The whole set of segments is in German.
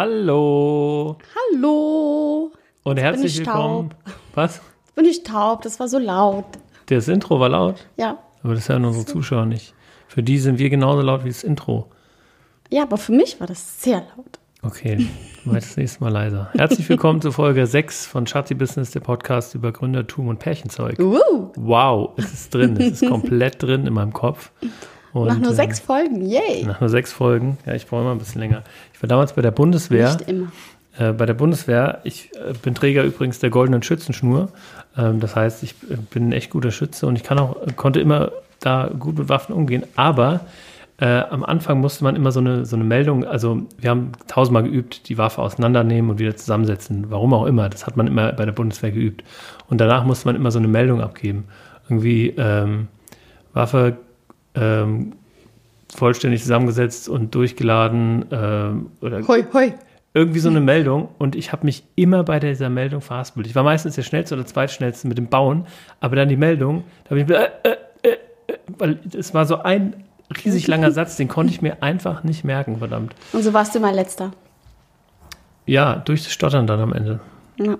Hallo Hallo. und bin herzlich ich willkommen. Was? Bin ich taub? Das war so laut. Das Intro war laut, Ja. aber das hören unsere Zuschauer nicht. Für die sind wir genauso laut wie das Intro. Ja, aber für mich war das sehr laut. Okay, das nächste Mal leiser. Herzlich willkommen zu Folge 6 von Schatzi Business, der Podcast über Gründertum und Pärchenzeug. Uh, Wow, es ist drin, es ist komplett drin in meinem Kopf. Und, nach nur ähm, sechs Folgen. Yay. Nach nur sechs Folgen. Ja, ich brauche immer ein bisschen länger. Ich war damals bei der Bundeswehr. Nicht immer. Äh, bei der Bundeswehr, ich äh, bin Träger übrigens der goldenen Schützenschnur. Ähm, das heißt, ich äh, bin ein echt guter Schütze und ich kann auch, konnte immer da gut mit Waffen umgehen. Aber äh, am Anfang musste man immer so eine, so eine Meldung, also wir haben tausendmal geübt, die Waffe auseinandernehmen und wieder zusammensetzen. Warum auch immer. Das hat man immer bei der Bundeswehr geübt. Und danach musste man immer so eine Meldung abgeben. Irgendwie ähm, Waffe ähm, vollständig zusammengesetzt und durchgeladen ähm, oder Hoi, hoi. irgendwie so eine Meldung und ich habe mich immer bei dieser Meldung verhaspelt. Ich war meistens der schnellste oder zweitschnellste mit dem Bauen, aber dann die Meldung, da habe ich mir, äh, äh, äh, weil es war so ein riesig langer Satz, den konnte ich mir einfach nicht merken, verdammt. Und so warst du mein letzter. Ja, durch das Stottern dann am Ende. Ja.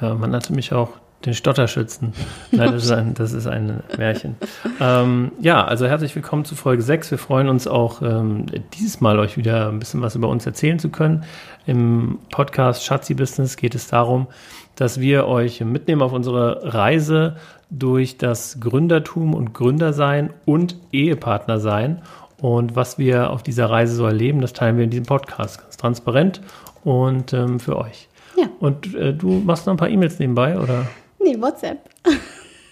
Ja, man nannte mich auch den Stotterschützen. Nein, das ist ein, das ist ein Märchen. Ähm, ja, also herzlich willkommen zu Folge 6. Wir freuen uns auch ähm, dieses Mal euch wieder ein bisschen was über uns erzählen zu können. Im Podcast Schatzi Business geht es darum, dass wir euch mitnehmen auf unsere Reise durch das Gründertum und Gründersein und Ehepartnersein. Und was wir auf dieser Reise so erleben, das teilen wir in diesem Podcast ganz transparent und ähm, für euch. Ja. Und äh, du machst noch ein paar E-Mails nebenbei, oder? Nee, WhatsApp.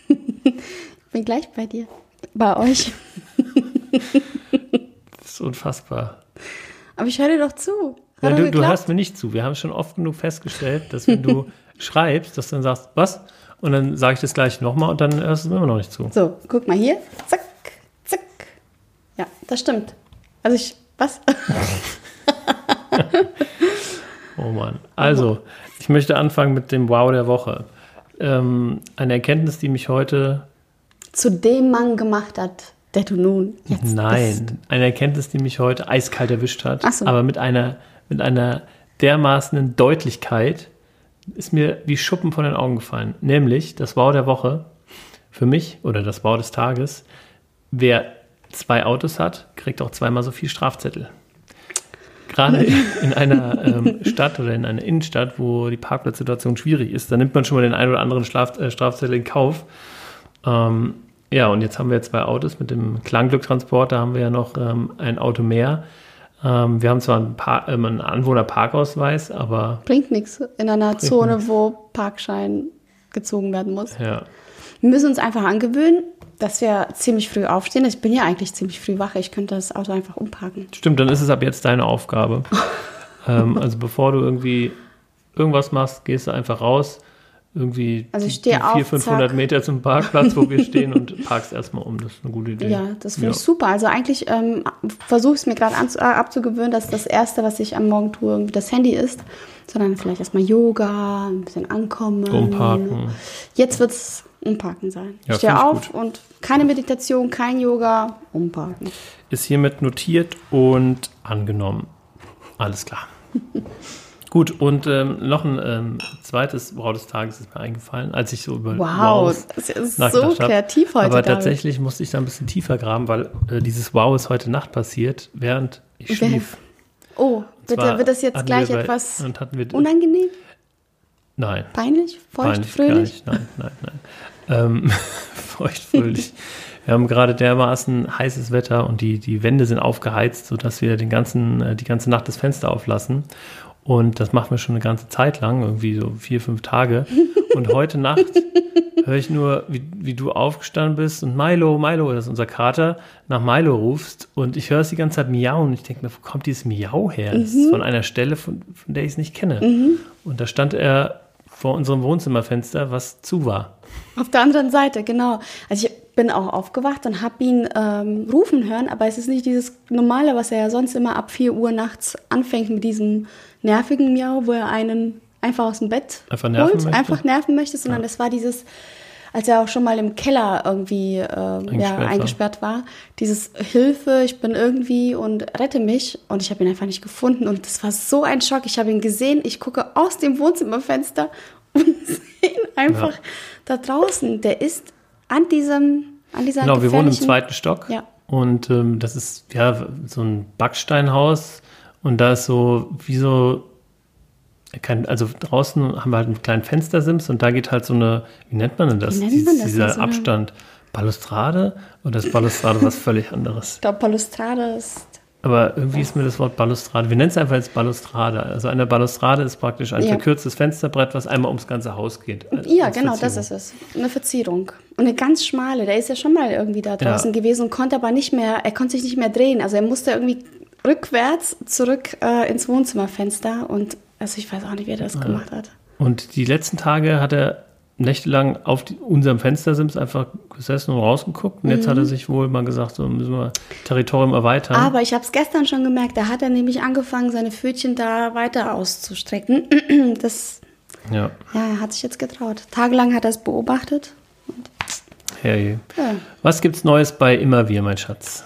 ich bin gleich bei dir. Bei euch. Das ist unfassbar. Aber ich höre dir doch zu. Ja, du, du hörst mir nicht zu. Wir haben schon oft genug festgestellt, dass wenn du schreibst, dass du dann sagst, was? Und dann sage ich das gleich nochmal und dann hörst du mir immer noch nicht zu. So, guck mal hier. Zack, zack. Ja, das stimmt. Also ich, was? Oh Mann. Also, ich möchte anfangen mit dem Wow der Woche. Ähm, eine Erkenntnis, die mich heute, Zu dem Mann gemacht hat, der du nun jetzt bist. nein, eine Erkenntnis, die mich heute eiskalt erwischt hat, so. aber mit einer, mit einer dermaßenen Deutlichkeit ist mir wie Schuppen von den Augen gefallen. Nämlich das Wow der Woche für mich oder das Wow des Tages. Wer zwei Autos hat, kriegt auch zweimal so viel Strafzettel. Gerade in einer ähm, Stadt oder in einer Innenstadt, wo die Parkplatzsituation schwierig ist, da nimmt man schon mal den einen oder anderen Straf, äh, Strafzettel in Kauf. Ähm, ja, und jetzt haben wir zwei Autos mit dem Klangglücktransporter, haben wir ja noch ähm, ein Auto mehr. Ähm, wir haben zwar einen, Par ähm, einen Anwohnerparkausweis, aber Bringt nichts in einer. Zone, wo Parkschein gezogen werden muss. ja, Wir müssen uns einfach angewöhnen, dass wir ziemlich früh aufstehen. Ich bin ja eigentlich ziemlich früh wach. Ich könnte das Auto einfach umparken. stimmt, dann ist es ab jetzt deine Aufgabe. ähm, also bevor du irgendwie irgendwas machst, gehst du einfach raus, irgendwie Also ich die, stehe die auf, 400, 500 zack. Meter zum Parkplatz, wo wir stehen und parkst erstmal um. Das ist eine gute Idee. Ja, das finde ich super. Also eigentlich ähm, versuche ich es mir gerade äh, abzugewöhnen, dass das Erste, was ich am Morgen tue, irgendwie das Handy ist, sondern vielleicht erstmal Yoga, ein bisschen ankommen. Umparken. Jetzt wird es umparken sein. Ja, ich stehe auf und keine Meditation, kein Yoga, umparken. ist hiermit notiert und angenommen. Alles klar. Gut, und ähm, noch ein ähm, zweites Wow des Tages ist mir eingefallen, als ich so über Wow, Wows das ist so kreativ heute. Aber David. tatsächlich musste ich da ein bisschen tiefer graben, weil äh, dieses Wow ist heute Nacht passiert, während ich Wer- schlief. Oh, bitte, wird das jetzt gleich bei- etwas wir, unangenehm, Nein. peinlich, feucht, Peinlich, gar fröhlich? nicht. Nein, nein, nein. Ähm, feucht, fröhlich. Wir haben gerade dermaßen heißes Wetter und die, die Wände sind aufgeheizt, sodass wir den ganzen, äh, die ganze Nacht das Fenster auflassen. Und das machen wir schon eine ganze Zeit lang, irgendwie so vier, fünf Tage. Und heute Nacht höre ich nur, wie, wie du aufgestanden bist und Milo, Milo, das ist unser Kater, nach Milo rufst. Und ich höre es die ganze Zeit miauen. Und ich denke mir, wo kommt dieses Miau her? Das ist von einer Stelle, von, von der ich es nicht kenne. Und da stand er vor unserem Wohnzimmerfenster, was zu war. Auf der anderen Seite, genau. Also ich bin auch aufgewacht und habe ihn ähm, rufen hören, aber es ist nicht dieses normale, was er ja sonst immer ab 4 Uhr nachts anfängt mit diesem nervigen Miau, wo er einen einfach aus dem Bett Einfach nerven holt, möchte? einfach nerven möchte, sondern das war dieses als er auch schon mal im Keller irgendwie äh, eingesperrt, ja, eingesperrt war. war. Dieses Hilfe, ich bin irgendwie und rette mich. Und ich habe ihn einfach nicht gefunden. Und das war so ein Schock. Ich habe ihn gesehen, ich gucke aus dem Wohnzimmerfenster und sehe ihn einfach ja. da draußen. Der ist an diesem, an dieser Genau, wir wohnen im zweiten Stock. Ja. Und ähm, das ist ja so ein Backsteinhaus. Und da ist so wie so kein, also draußen haben wir halt einen kleinen Fenstersims und da geht halt so eine, wie nennt man denn das? Wie nennt man das? Dieser so Abstand. Balustrade oder ist Balustrade was völlig anderes? Ich glaube, Balustrade ist. Aber irgendwie ist mir das Wort Balustrade. Wir nennen es einfach als Balustrade. Also eine Balustrade ist praktisch ein ja. verkürztes Fensterbrett, was einmal ums ganze Haus geht. Ja, genau, das ist es. Eine Verzierung. Und eine ganz schmale. Der ist ja schon mal irgendwie da draußen ja. gewesen und konnte aber nicht mehr, er konnte sich nicht mehr drehen. Also er musste irgendwie rückwärts zurück äh, ins Wohnzimmerfenster und also ich weiß auch nicht, wie er das ja. gemacht hat. Und die letzten Tage hat er nächtelang auf die, unserem Fenstersims einfach gesessen und rausgeguckt. Und jetzt mhm. hat er mhm. sich wohl mal gesagt, so müssen wir Territorium erweitern. Aber ich habe es gestern schon gemerkt, da hat er nämlich angefangen, seine Pfötchen da weiter auszustrecken. Das, ja. ja, er hat sich jetzt getraut. Tagelang hat er es beobachtet. Hey. Ja. Was gibt's Neues bei Immer Wir, mein Schatz?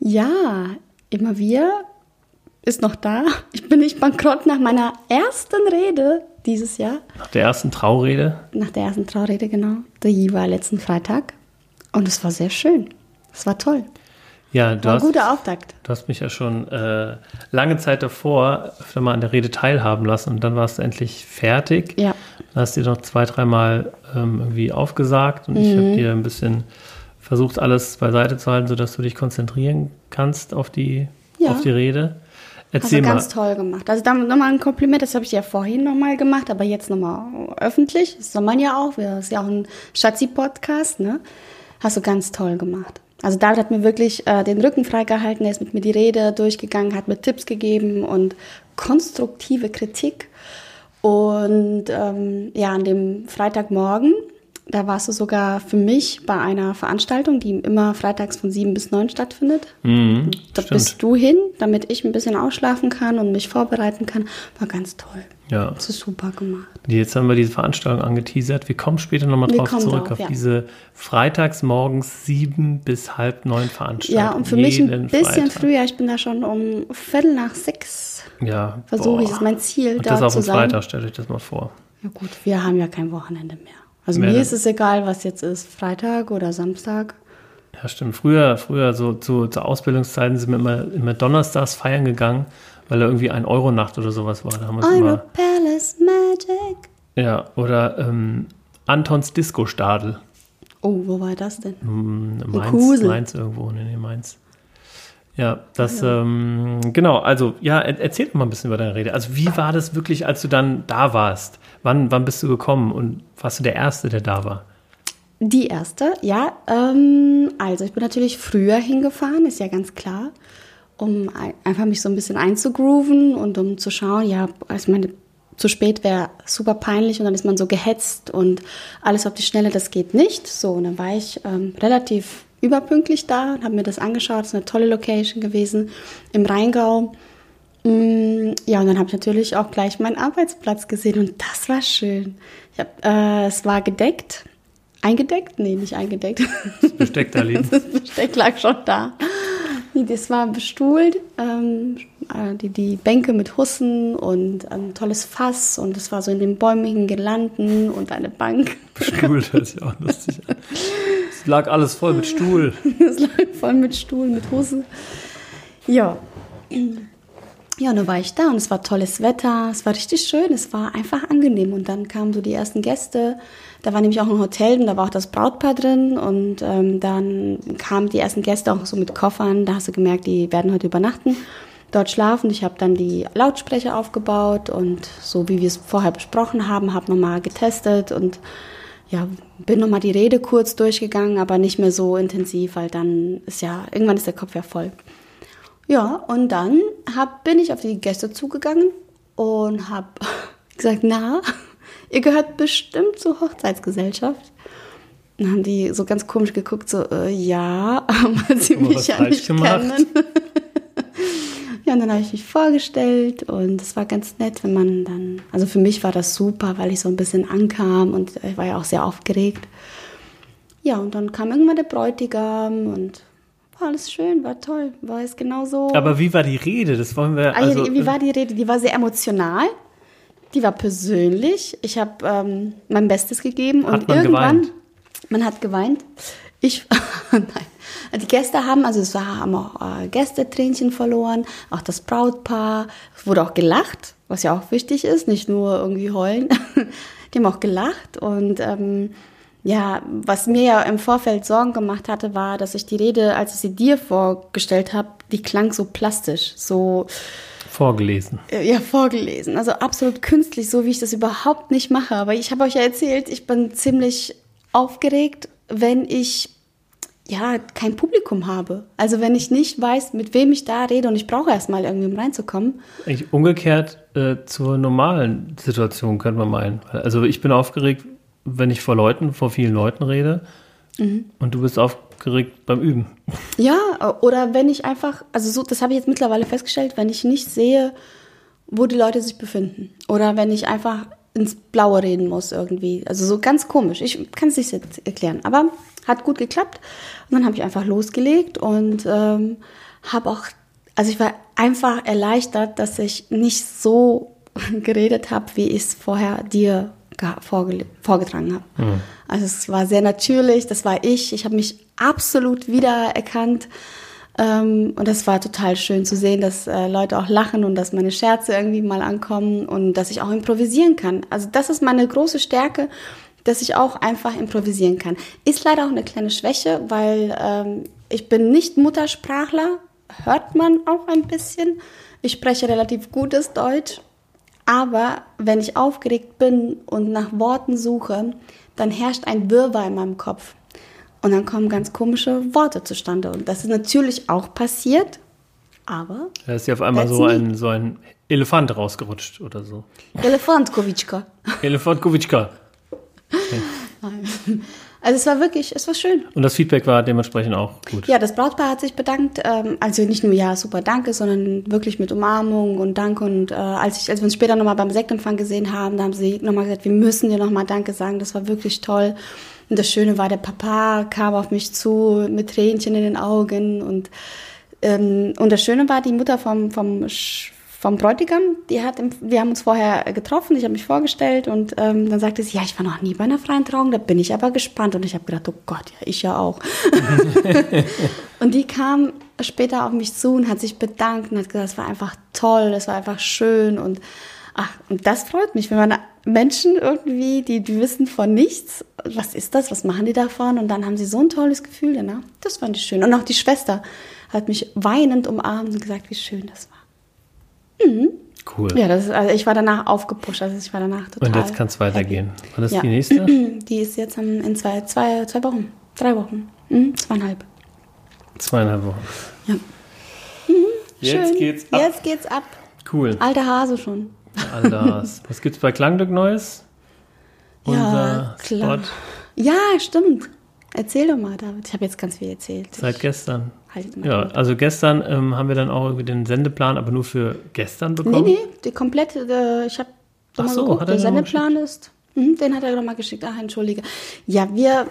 Ja, Immer Wir ist noch da. Ich bin nicht bankrott nach meiner ersten Rede dieses Jahr. Nach der ersten Traurede? Nach der ersten Traurede, genau. Die war letzten Freitag. Und es war sehr schön. Es war toll. Ja, du war hast, ein guter Auftakt. Du hast mich ja schon äh, lange Zeit davor öfter mal an der Rede teilhaben lassen und dann warst du endlich fertig. Ja. Dann hast du dir noch zwei, dreimal ähm, irgendwie aufgesagt und mhm. ich habe dir ein bisschen versucht, alles beiseite zu halten, sodass du dich konzentrieren kannst auf die, ja. auf die Rede. Erzähl Hast du ganz toll gemacht. Also damit nochmal ein Kompliment, das habe ich ja vorhin nochmal gemacht, aber jetzt nochmal öffentlich. Das soll man ja auch. Das ist ja auch ein Schatzi-Podcast, ne? Hast du ganz toll gemacht. Also David hat mir wirklich äh, den Rücken freigehalten, er ist mit mir die Rede durchgegangen, hat mir Tipps gegeben und konstruktive Kritik. Und ähm, ja, an dem Freitagmorgen da warst du sogar für mich bei einer Veranstaltung, die immer freitags von sieben bis neun stattfindet. Mhm, da stimmt. bist du hin, damit ich ein bisschen ausschlafen kann und mich vorbereiten kann. War ganz toll. Ja. Das ist super gemacht. Jetzt haben wir diese Veranstaltung angeteasert. Wir kommen später nochmal drauf zurück, drauf, auf ja. diese freitags morgens sieben bis halb neun Veranstaltung. Ja, und für mich ein bisschen Freitag. früher. Ich bin da schon um Viertel nach sechs. Ja. Versuche ich, das ist mein Ziel. Und das auf dem Freitag, stellt euch das mal vor. Ja gut, wir haben ja kein Wochenende mehr. Also mir ist es egal, was jetzt ist, Freitag oder Samstag. Ja, stimmt. Früher, früher so zu, zu Ausbildungszeiten sind wir immer, immer donnerstags feiern gegangen, weil da irgendwie ein Euro Nacht oder sowas war. Da haben wir immer, Palace Magic. Ja, oder ähm, Antons Disco-Stadel. Oh, wo war das denn? Hm, Mainz, Mainz irgendwo, nee, nee, Mainz. Ja, das, ja. Ähm, genau, also ja, erzähl doch mal ein bisschen über deine Rede. Also wie war das wirklich, als du dann da warst? Wann, wann bist du gekommen und warst du der Erste, der da war? Die erste, ja. Ähm, also ich bin natürlich früher hingefahren, ist ja ganz klar, um einfach mich so ein bisschen einzugrooven und um zu schauen, ja, also meine, zu spät wäre super peinlich und dann ist man so gehetzt und alles auf die Schnelle, das geht nicht. So, und dann war ich ähm, relativ überpünktlich da und habe mir das angeschaut. Das ist eine tolle Location gewesen im Rheingau. Mm, ja, und dann habe ich natürlich auch gleich meinen Arbeitsplatz gesehen und das war schön. Hab, äh, es war gedeckt. Eingedeckt? Nee, nicht eingedeckt. Das Besteck da liegen. Das Besteck lag schon da. Das war bestuhlt, ähm, äh, die, die Bänke mit Hussen und ein tolles Fass und es war so in den bäumigen Gelanden und eine Bank. Bestuhlt hört sich auch lustig an. Es lag alles voll mit Stuhl. es lag voll mit Stuhl, mit Hussen. Ja. Ja, und dann war ich da und es war tolles Wetter, es war richtig schön, es war einfach angenehm. Und dann kamen so die ersten Gäste. Da war nämlich auch ein Hotel und da war auch das Brautpaar drin. Und ähm, dann kamen die ersten Gäste auch so mit Koffern. Da hast du gemerkt, die werden heute übernachten, dort schlafen. Ich habe dann die Lautsprecher aufgebaut und so wie wir es vorher besprochen haben, habe nochmal getestet und ja, bin nochmal die Rede kurz durchgegangen, aber nicht mehr so intensiv, weil dann ist ja, irgendwann ist der Kopf ja voll. Ja, und dann hab, bin ich auf die Gäste zugegangen und habe gesagt, na, ihr gehört bestimmt zur Hochzeitsgesellschaft. Dann haben die so ganz komisch geguckt, so, äh, ja, weil sie mich ja nicht gemacht? kennen. ja, und dann habe ich mich vorgestellt und es war ganz nett, wenn man dann, also für mich war das super, weil ich so ein bisschen ankam und ich war ja auch sehr aufgeregt. ja, und dann kam irgendwann der Bräutigam und war alles schön, war toll, war es genau so. Aber wie war die Rede? Das wollen wir. Ah, Also, die, wie war die Rede? Die war sehr emotional. Die war persönlich. Ich habe ähm, mein Bestes gegeben Hat und man irgendwann. geweint? Man hat geweint. Ich. Nein. Die Gäste haben, also es haben auch äh, Gästetränchen verloren, auch das Brautpaar. Es wurde auch gelacht, was ja auch wichtig ist, nicht nur irgendwie heulen. Die haben auch gelacht und ähm, ja, was mir ja im Vorfeld Sorgen gemacht hatte, war, dass ich die Rede, als ich sie dir vorgestellt habe, die klang so plastisch, so vorgelesen. äh, ja, vorgelesen. Also absolut künstlich, so wie ich das überhaupt nicht mache. Aber ich habe euch ja erzählt, ich bin ziemlich aufgeregt, wenn ich ja kein Publikum habe. Also wenn ich nicht weiß, mit wem ich da rede und ich brauche erstmal irgendwie, um reinzukommen. Eigentlich umgekehrt äh, zur normalen Situation, könnte man meinen. Also ich bin aufgeregt, wenn ich vor Leuten, vor vielen Leuten rede. Mhm. Und du bist aufgeregt beim Üben. Ja, oder wenn ich einfach, also so, das habe ich jetzt mittlerweile festgestellt, wenn ich nicht sehe, wo die Leute sich befinden. Oder wenn ich einfach ins Blaue reden muss irgendwie. Also so ganz komisch. Ich kann es nicht jetzt erklären. Aber hat gut geklappt. Und dann habe ich einfach losgelegt und ähm, habe auch, also ich war einfach erleichtert, dass ich nicht so geredet habe, wie ich es vorher dir vorgetragen habe. Also es war sehr natürlich, das war ich. Ich habe mich absolut wiedererkannt. Ähm, und das war total schön zu sehen, dass äh, Leute auch lachen und dass meine Scherze irgendwie mal ankommen und dass ich auch improvisieren kann. Also das ist meine große Stärke, dass ich auch einfach improvisieren kann. Ist leider auch eine kleine Schwäche, weil ähm, ich bin nicht Muttersprachler, hört man auch ein bisschen. Ich spreche relativ gutes Deutsch, aber wenn ich aufgeregt bin und nach Worten suche, dann herrscht ein Wirrwarr in meinem Kopf. Und dann kommen ganz komische Worte zustande. Und das ist natürlich auch passiert, aber Da ist ja auf einmal so ein, so ein Elefant rausgerutscht oder so. Elefant, Kowitschka. Elefant Kowitschka. Also es war wirklich, es war schön. Und das Feedback war dementsprechend auch gut. Ja, das Brautpaar hat sich bedankt. Ähm, also nicht nur ja, super danke, sondern wirklich mit Umarmung und Dank. Und äh, als, ich, als wir uns später nochmal beim Sektempfang gesehen haben, da haben sie nochmal gesagt, wir müssen dir nochmal Danke sagen. Das war wirklich toll. Und das Schöne war, der Papa kam auf mich zu mit Tränchen in den Augen. Und, ähm, und das Schöne war, die Mutter vom, vom, Sch- vom Bräutigam, die hat, wir haben uns vorher getroffen, ich habe mich vorgestellt und ähm, dann sagte sie, ja, ich war noch nie bei einer freien Trauung, da bin ich aber gespannt. Und ich habe gedacht, oh Gott, ja, ich ja auch. Und die kam später auf mich zu und hat sich bedankt und hat gesagt, es war einfach toll, es war einfach schön und ach, und das freut mich, wenn man Menschen irgendwie, die, die wissen von nichts, was ist das, was machen die davon und dann haben sie so ein tolles Gefühl danach. Das fand ich schön. Und auch die Schwester hat mich weinend umarmt und gesagt, wie schön das war. Cool. Ja, das ist, also ich war danach aufgepusht, also ich war danach total. Und jetzt kann es weitergehen. Wann ist Ja. die nächste? Die ist jetzt in zwei, zwei, zwei Wochen, drei Wochen, mhm, zweieinhalb. Zweieinhalb Wochen. Ja. Jetzt Schön. geht's ab. Jetzt geht's ab. Cool. Alter Hase schon. Anders. Was gibt's bei Klangglück Neues? Ja, Unser klar. Spot Ja, stimmt. Erzähl doch mal, David. Ich habe jetzt ganz viel erzählt. seit gestern. Halt mal Ja, gut. also gestern ähm, haben wir dann auch irgendwie den Sendeplan, aber nur für gestern Nee, bekommen. nee, die komplette, äh, ich habe mal so, geguckt, hat er der Sendeplan ist, mhm, den hat er nochmal geschickt. Ach, entschuldige. Ja, wir,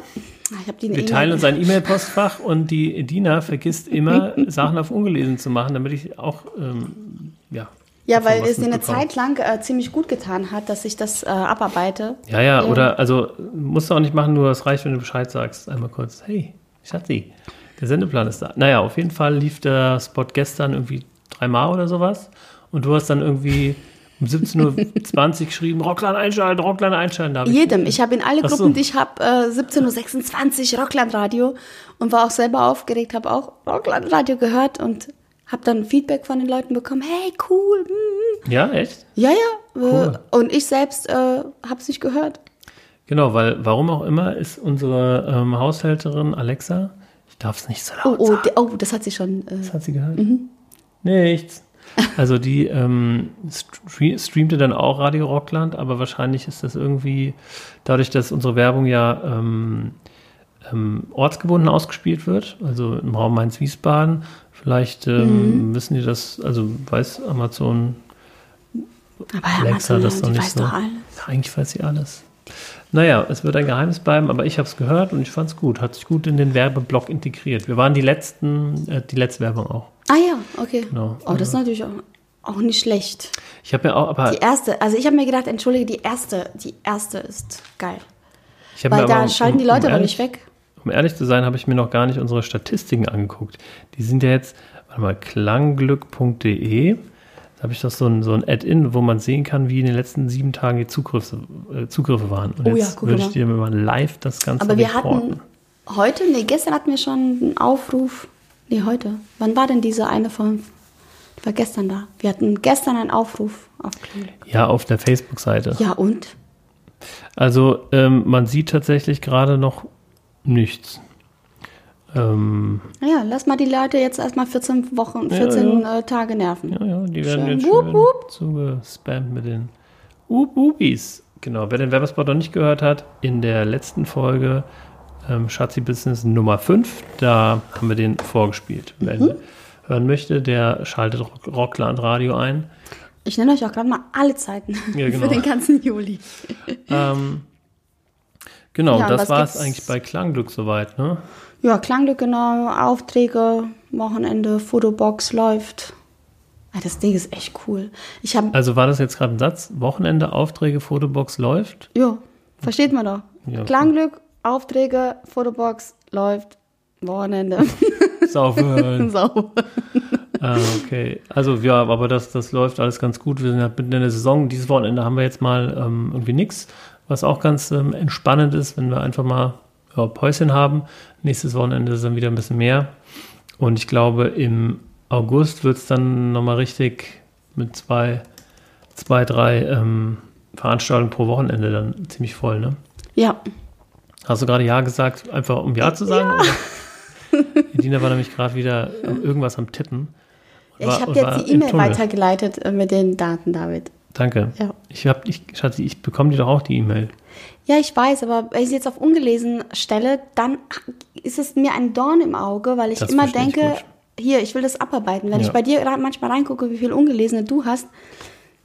ich die Wir teilen uns ein E-Mail-Postfach und die Dina vergisst immer, Sachen auf ungelesen zu machen, damit ich auch, ähm, ja. Ja, weil es dir eine. Zeit lang äh, ziemlich gut getan hat, dass ich das äh, abarbeite. Ja, ja, oder, also, musst du auch nicht machen, nur es reicht, wenn du Bescheid sagst. Einmal kurz, hey, Schatzi, der Sendeplan ist da. Naja, auf jeden Fall lief der Spot gestern irgendwie dreimal oder sowas. Und du hast dann irgendwie um 17.20 Uhr geschrieben, Rockland einschalten, Rockland einschalten. Ich- Jedem. Ich habe in alle so. Gruppen, die ich habe, äh, 17.26 Uhr Rocklandradio und war auch selber aufgeregt, habe auch Rocklandradio gehört und habe dann Feedback von den Leuten bekommen. Hey, cool. mm, mm. Ja, echt? Ja, ja. Äh, Cool. Und ich selbst äh, habe es nicht gehört. Genau, weil warum auch immer ist unsere ähm, Haushälterin Alexa, ich darf es nicht so Oh, laut oh, sagen. die, oh, das hat sie schon. Äh, Was hat sie gehört? Nichts. Also die ähm, stre streamte dann auch Radio Rockland, aber wahrscheinlich ist das irgendwie, dadurch, dass unsere Werbung ja ähm, ähm, ortsgebunden ausgespielt wird, also im Raum Mainz-Wiesbaden, vielleicht ähm, wissen die das, also weiß Amazon aber Alexa Amazon, das noch die nicht weiß so. doch alles. Ja, eigentlich weiß sie alles. Naja, es wird ein Geheimnis bleiben, aber ich habe es gehört und ich fand es gut. Hat sich gut in den Werbeblock integriert. Wir waren die letzten, äh, die letzte Werbung auch. Ah ja, okay. Genau. Oh, das ist natürlich auch, auch nicht schlecht. Ich habe mir auch, aber Die erste, also ich habe mir gedacht, entschuldige, die erste, die erste ist geil. Weil da aber, schalten die um- um Leute aber ehrlich- nicht weg. Um ehrlich zu sein, habe ich mir noch gar nicht unsere Statistiken angeguckt. Die sind ja jetzt, warte mal, klangglück.de. Da habe ich doch so ein, so ein Add-in, wo man sehen kann, wie in den letzten sieben Tagen die Zugriffe, äh, Zugriffe waren. Und Oh ja, jetzt guck würde ich dir mal live das Ganze Aber wir reporten. hatten heute, nee, gestern hatten wir schon einen Aufruf. Nee, heute. Wann war denn diese eine von, war gestern da. Wir hatten gestern einen Aufruf auf Klinik. Ja, auf der Facebook-Seite. Ja, und? Also ähm, man sieht tatsächlich gerade noch nichts. Ähm, Ja, lass mal die Leute jetzt erstmal 14 Wochen, 14 Äh, Tage nerven. ja, ja, die werden Schön. jetzt schön wup. zugespammt mit den Up Upis. Genau, wer den Werbespot noch nicht gehört hat, in der letzten Folge ähm, Schatzi Business Nummer 5, da haben wir den vorgespielt. Wer Mhm. ihn hören möchte, der schaltet Rock- Rockland Radio ein. Ich nenne euch auch gerade mal alle Zeiten Ja, genau. für den ganzen Juli. Ähm, genau, Ja, das war es eigentlich bei Klangglück soweit, ne? Ja, Klangglück genau, Aufträge, Wochenende, Fotobox läuft. Ah, das Ding ist echt cool. Ich habe, Also war das jetzt gerade ein Satz? Wochenende, Aufträge, Fotobox läuft? ja, versteht man doch. Ja, Klangglück, Aufträge, Fotobox läuft, Wochenende. Saufen. so. ah, okay. Also ja, aber das, das läuft alles ganz gut. Wir sind ja mitten in der Saison. Dieses Wochenende haben wir jetzt mal ähm, irgendwie nichts, was auch ganz ähm, entspannend ist, wenn wir einfach mal ja, Päuschen haben. Nächstes Wochenende ist dann wieder ein bisschen mehr. Und ich glaube, im August wird es dann nochmal richtig mit zwei, zwei drei ähm, Veranstaltungen pro Wochenende dann ziemlich voll, ne? Ja, Hast du gerade Ja gesagt, einfach um Ja zu sagen? Oder? Edina war nämlich gerade wieder irgendwas am Tippen. ich War- habe war jetzt die E-Mail weitergeleitet äh, mit den Daten, David. Danke. Ja. Ich hab, ich, Schatzi, ich bekomme dir doch auch die E-Mail. Ja, ich weiß, aber wenn ich sie jetzt auf ungelesen stelle, dann ist es mir ein Dorn im Auge, weil ich Das immer ich denke, gut. hier, ich will das abarbeiten. Wenn Ja. ich bei dir manchmal reingucke, wie viel ungelesene du hast,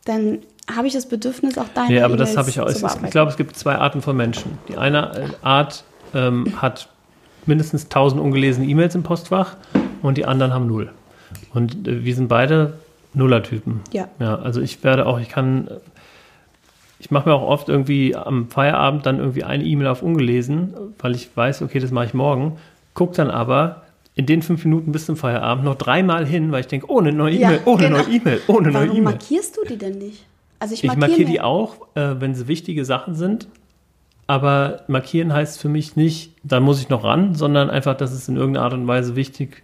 dann habe ich das Bedürfnis, auch deine Nee, aber das habe ich auch. zu ist, ich glaube, es gibt zwei Arten von Menschen. Die eine äh, Art ähm, hat mindestens 1000 ungelesene E-Mails im Postfach und die anderen haben null. Und äh, wir sind beide Nullertypen. Ja. Ja, also ich werde auch, ich kann, ich mache mir auch oft irgendwie am Feierabend dann irgendwie eine E-Mail auf ungelesen, weil ich weiß, okay, das mache ich morgen. Guck dann aber in den fünf Minuten bis zum Feierabend noch dreimal hin, weil ich denke, oh, eine neue Ja, E-Mail, oh, eine genau. neue E-Mail, oh, eine neue Warum E-Mail. markierst du die denn nicht? Also ich Ich markiere markiere mir- die auch, äh, wenn sie wichtige Sachen sind. Aber markieren heißt für mich nicht, da muss ich noch ran, sondern einfach, dass es in irgendeiner Art und Weise wichtig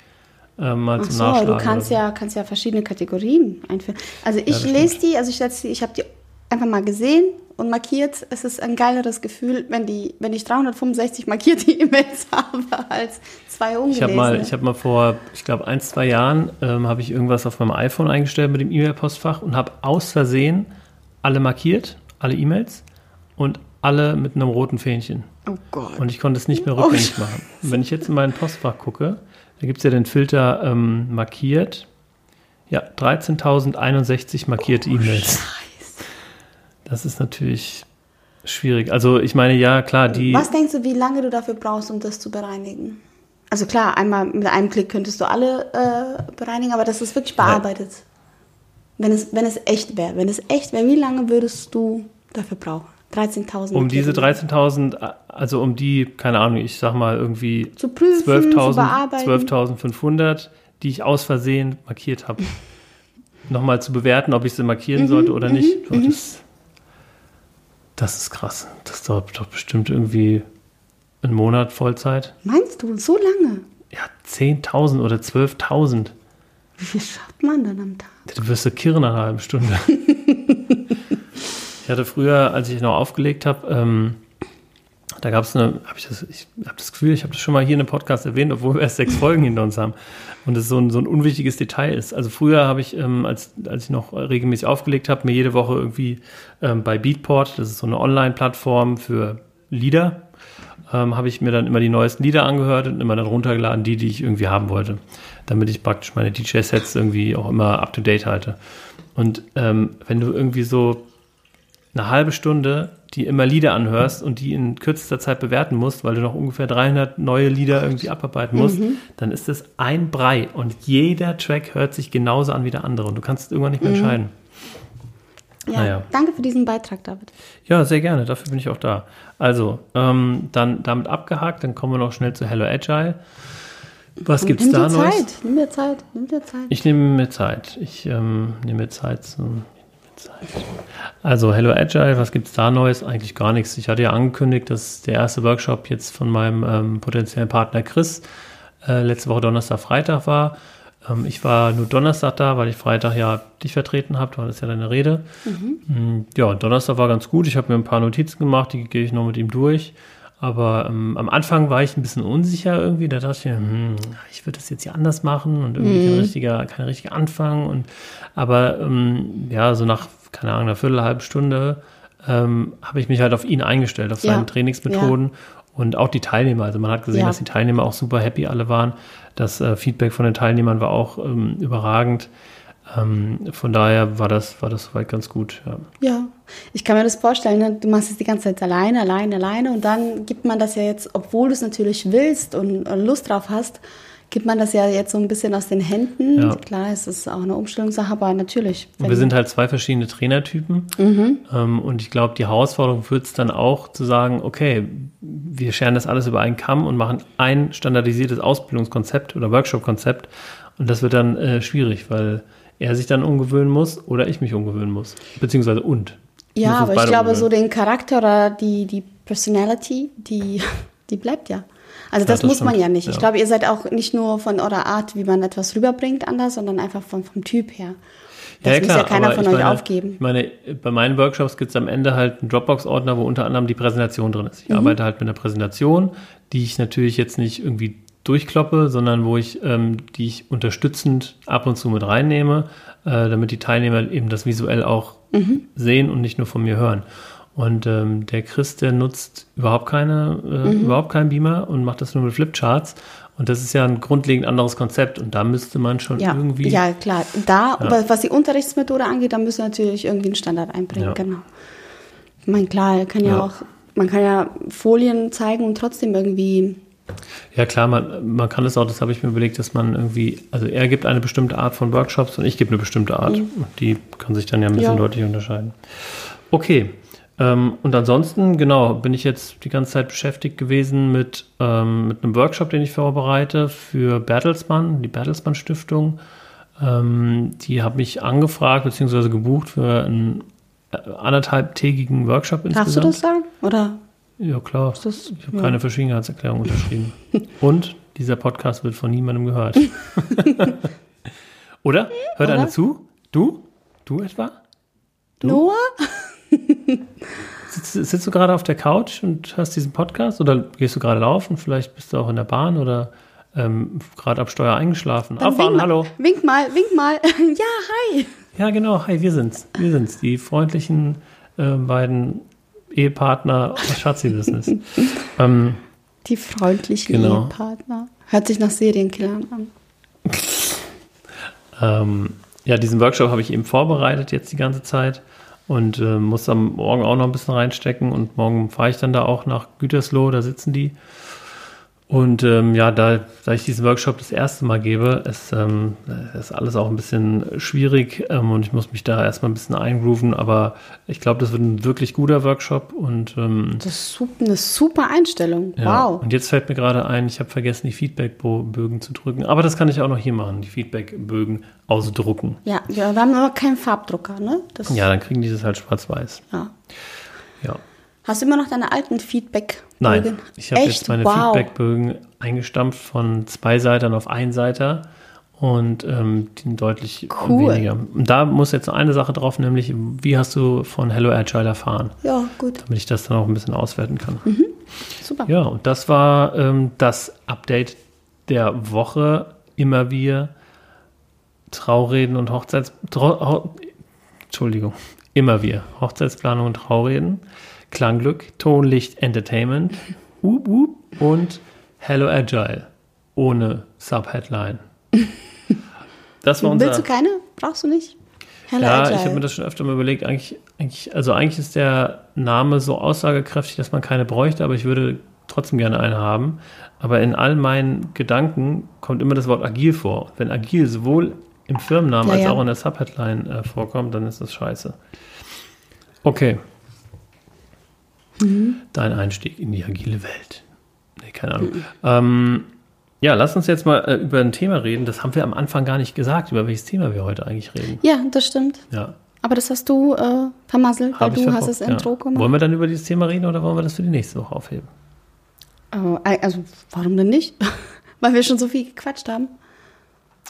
äh, mal Ach zum so, Nachschlagen du kannst ja, kannst ja verschiedene Kategorien einführen. Also ich das lese die, also ich setze die, ich habe die einfach mal gesehen und markiert. Es ist ein geileres Gefühl, wenn die, wenn ich 365 markierte E-Mails habe als zwei Ich ungelesene. habe mal, ich habe mal vor, ich glaube, ein, zwei Jahren ähm, habe ich irgendwas auf meinem iPhone eingestellt mit dem E-Mail-Postfach und habe aus Versehen alle markiert, alle E-Mails und alle mit einem roten Fähnchen. oh Gott. Und ich konnte es nicht mehr Oh, rückgängig machen. Und wenn ich jetzt in meinen Postfach gucke, da gibt es ja den Filter ähm, markiert. Ja, 13.061 markierte E-Mails. Das ist natürlich schwierig. Also ich meine, ja, klar, die... Was denkst du, wie lange du dafür brauchst, um das zu bereinigen? Also klar, einmal mit einem Klick könntest du alle äh, bereinigen, aber das ist wirklich bearbeitet. Wenn es, wenn es echt wäre. Wenn es echt wäre, wie lange würdest du dafür brauchen? 13.000. Um diese markierte 13.000, also um die, keine Ahnung, ich sag mal irgendwie Zu prüfen, zu 12.000, bearbeiten. 12.500, die ich aus Versehen markiert habe. Nochmal zu bewerten, ob ich sie markieren Mhm, sollte oder nicht. Oh, das, das ist krass. Das dauert doch bestimmt irgendwie einen Monat Vollzeit. Meinst du, so lange? Ja, 10.000 oder 12.000. Wie viel schafft man dann am Tag? Du wirst du kirren nach einer halben Stunde. ich hatte früher, als ich noch aufgelegt habe, ähm, da gab es eine, habe ich das, ich habe das Gefühl, ich habe das schon mal hier in einem Podcast erwähnt, obwohl wir erst sechs Folgen hinter uns haben und es so ein, so ein unwichtiges Detail ist. Also früher habe ich, ähm, als, als ich noch regelmäßig aufgelegt habe, mir jede Woche irgendwie ähm, bei Beatport, das ist so eine Online-Plattform für Lieder, ähm, habe ich mir dann immer die neuesten Lieder angehört und immer dann runtergeladen, die, die ich irgendwie haben wollte, damit ich praktisch meine DJ-Sets irgendwie auch immer up-to-date halte. Und ähm, wenn du irgendwie so eine halbe Stunde die immer Lieder anhörst und die in kürzester Zeit bewerten musst, weil du noch ungefähr 300 neue Lieder irgendwie abarbeiten musst, Mhm. dann ist das ein Brei und jeder Track hört sich genauso an wie der andere und du kannst irgendwann nicht mehr Mhm. entscheiden. Ja, Naja. danke für diesen Beitrag, David. Ja, sehr gerne, dafür bin ich auch da. Also, ähm, dann damit abgehakt, dann kommen wir noch schnell zu Hello Agile. Was gibt's nimm da dir? Zeit, nimm dir Zeit, nimm dir Zeit. Ich nehme mir Zeit. Ich ähm, nehme mir Zeit zum. Also Hello Agile, was gibt's da Neues? Eigentlich gar nichts. Ich hatte ja angekündigt, dass der erste Workshop jetzt von meinem ähm, potenziellen Partner Chris äh, letzte Woche Donnerstag, Freitag war. Ähm, ich war nur Donnerstag da, weil ich Freitag ja dich vertreten habe. Du hattest ja deine Rede. Mm, Ja, Donnerstag war ganz gut. Ich habe mir ein paar Notizen gemacht, die gehe ich noch mit ihm durch. Aber ähm, am Anfang war ich ein bisschen unsicher irgendwie. Da dachte ich, mir, hm, ich würde das jetzt hier anders machen und irgendwie kein richtiger, kein richtiger Anfang. Und aber ähm, ja, so nach, keine Ahnung, einer Viertel, halben Stunde ähm, habe ich mich halt auf ihn eingestellt, auf Ja, seine Trainingsmethoden und auch die Teilnehmer. Also man hat gesehen, Ja. dass die Teilnehmer auch super happy alle waren. Das äh, Feedback von den Teilnehmern war auch ähm, überragend. Ähm, von daher war das, war das soweit ganz gut. Ja. Ja, ich kann mir das vorstellen. Ne? Du machst es die ganze Zeit alleine, alleine, alleine und dann gibt man das ja jetzt, obwohl du es natürlich willst und, und Lust drauf hast, gibt man das ja jetzt so ein bisschen aus den Händen. Ja. Klar, es ist auch eine Umstellungssache, aber natürlich. Und wir sind halt zwei verschiedene Trainertypen. Ähm, und ich glaube, die Herausforderung wird es dann auch zu sagen, okay, wir scheren das alles über einen Kamm und machen ein standardisiertes Ausbildungskonzept oder Workshop-Konzept. Und das wird dann äh, schwierig, weil er sich dann umgewöhnen muss oder ich mich umgewöhnen muss. Beziehungsweise und. Ja, aber ich glaube, so umgewöhnen. den Charakter oder die, die Personality, die, die bleibt ja. Also das, das muss man stimmt, ja nicht. ja. Ich glaube, ihr seid auch nicht nur von eurer Art, wie man etwas rüberbringt, anders, sondern einfach von, vom Typ her. Das muss ja keiner von ich euch meine, aufgeben. Ich meine, bei meinen Workshops gibt es am Ende halt einen Dropbox-Ordner, wo unter anderem die Präsentation drin ist. Ich Mhm. arbeite halt mit einer Präsentation, die ich natürlich jetzt nicht irgendwie durchkloppe, sondern wo ich, ähm, die ich unterstützend ab und zu mit reinnehme, äh, damit die Teilnehmer eben das visuell auch Mhm. sehen und nicht nur von mir hören. Und ähm, der Chris, der nutzt überhaupt keine, äh, Mhm. überhaupt keinen Beamer und macht das nur mit Flipcharts. Und das ist ja ein grundlegend anderes Konzept. Und da müsste man schon Ja, irgendwie ja klar. Da, was- was die Unterrichtsmethode angeht, da müssen wir natürlich irgendwie einen Standard einbringen. Ja. Genau. Ich meine, klar, kann ja, Ja. auch, man kann ja Folien zeigen und trotzdem irgendwie. Ja klar, man, man kann es auch, das habe ich mir überlegt, dass man irgendwie, also er gibt eine bestimmte Art von Workshops und ich gebe eine bestimmte Art. Und die kann sich dann ja ein bisschen Ja. deutlich unterscheiden. Okay. Ähm, und ansonsten, genau, bin ich jetzt die ganze Zeit beschäftigt gewesen mit, ähm, mit einem Workshop, den ich vorbereite für Bertelsmann, die Bertelsmann Stiftung. Ähm, die haben mich angefragt bzw. gebucht für einen äh, anderthalbtägigen Workshop Darfst du insgesamt. das sagen? Oder? Ja, klar. das- ich habe ja. keine Verschwiegenheitserklärung unterschrieben. Und dieser Podcast wird von niemandem gehört. Oder? Hört Oder? einer zu? Du? Du etwa? Du? Noah? Sitzt, sitzt du gerade auf der Couch und hörst diesen Podcast? Oder gehst du gerade laufen? Vielleicht bist du auch in der Bahn oder ähm, gerade ab Steuer eingeschlafen. Dann Aufwachen, wink, hallo. Wink mal, wink mal. ja, hi. Ja, genau. Hi, wir sind's. Wir sind's. Die freundlichen äh, beiden Ehepartner Schatzi-Business. ähm, Die freundlichen Genau. Ehepartner. Hört sich nach Serienkillern an. Ähm, ja, diesen Workshop habe ich eben vorbereitet jetzt die ganze Zeit und äh, muss am Morgen auch noch ein bisschen reinstecken und morgen fahre ich dann da auch nach Gütersloh, da sitzen die. Und ähm, ja, da, da ich diesen Workshop das erste Mal gebe, ist, ähm, ist alles auch ein bisschen schwierig ähm, und ich muss mich da erstmal ein bisschen eingrooven, aber ich glaube, das wird ein wirklich guter Workshop und ähm, Das ist eine super Einstellung. ja, Wow. Und jetzt fällt mir gerade ein, ich habe vergessen, die Feedbackbögen zu drücken. Aber das kann ich auch noch hier machen, die Feedbackbögen ausdrucken. Ja, wir, wir haben aber keinen Farbdrucker, ne? Das, Ja, dann kriegen die das halt schwarz-weiß. ja. Ja. Hast du immer noch deine alten Feedback? Nein, ich habe jetzt meine wow. Feedbackbögen eingestampft von zwei Seitern auf einen Seiter und ähm, die sind deutlich Cool. weniger. Und da muss jetzt noch eine Sache drauf, nämlich wie hast du von Hello Agile erfahren, Ja, gut. damit ich das dann auch ein bisschen auswerten kann. Super. Ja, und das war ähm, das Update der Woche. Immer wir Traureden und Hochzeits... Trau Entschuldigung. Immer wir. Hochzeitsplanung und Traureden. Klangglück, Tonlicht, Entertainment. Up, up, und Hello Agile. Ohne Subheadline. Das war unser... Willst du keine? Brauchst du nicht? Hella Ja, Agile. ich habe mir das schon öfter mal überlegt. Eigentlich, eigentlich, also eigentlich ist der Name so aussagekräftig, dass man keine bräuchte, aber ich würde trotzdem gerne einen haben. Aber in all meinen Gedanken kommt immer das Wort agil vor. Wenn agil sowohl im Firmennamen Ja, als ja. auch in der Subheadline äh, vorkommt, dann ist das scheiße. Okay. Mhm. Dein Einstieg in die agile Welt. Nee, keine Ahnung. Ähm, ja, lass uns jetzt mal äh, über ein Thema reden. Das haben wir am Anfang gar nicht gesagt, über welches Thema wir heute eigentlich reden. Ja, das stimmt. Ja. Aber das hast du äh, vermasselt, weil Hab ich du hast verbockt, das Intro ja. gemacht. Wollen wir dann über dieses Thema reden oder wollen wir das für die nächste Woche aufheben? Äh, also, warum denn nicht? weil wir schon so viel gequatscht haben.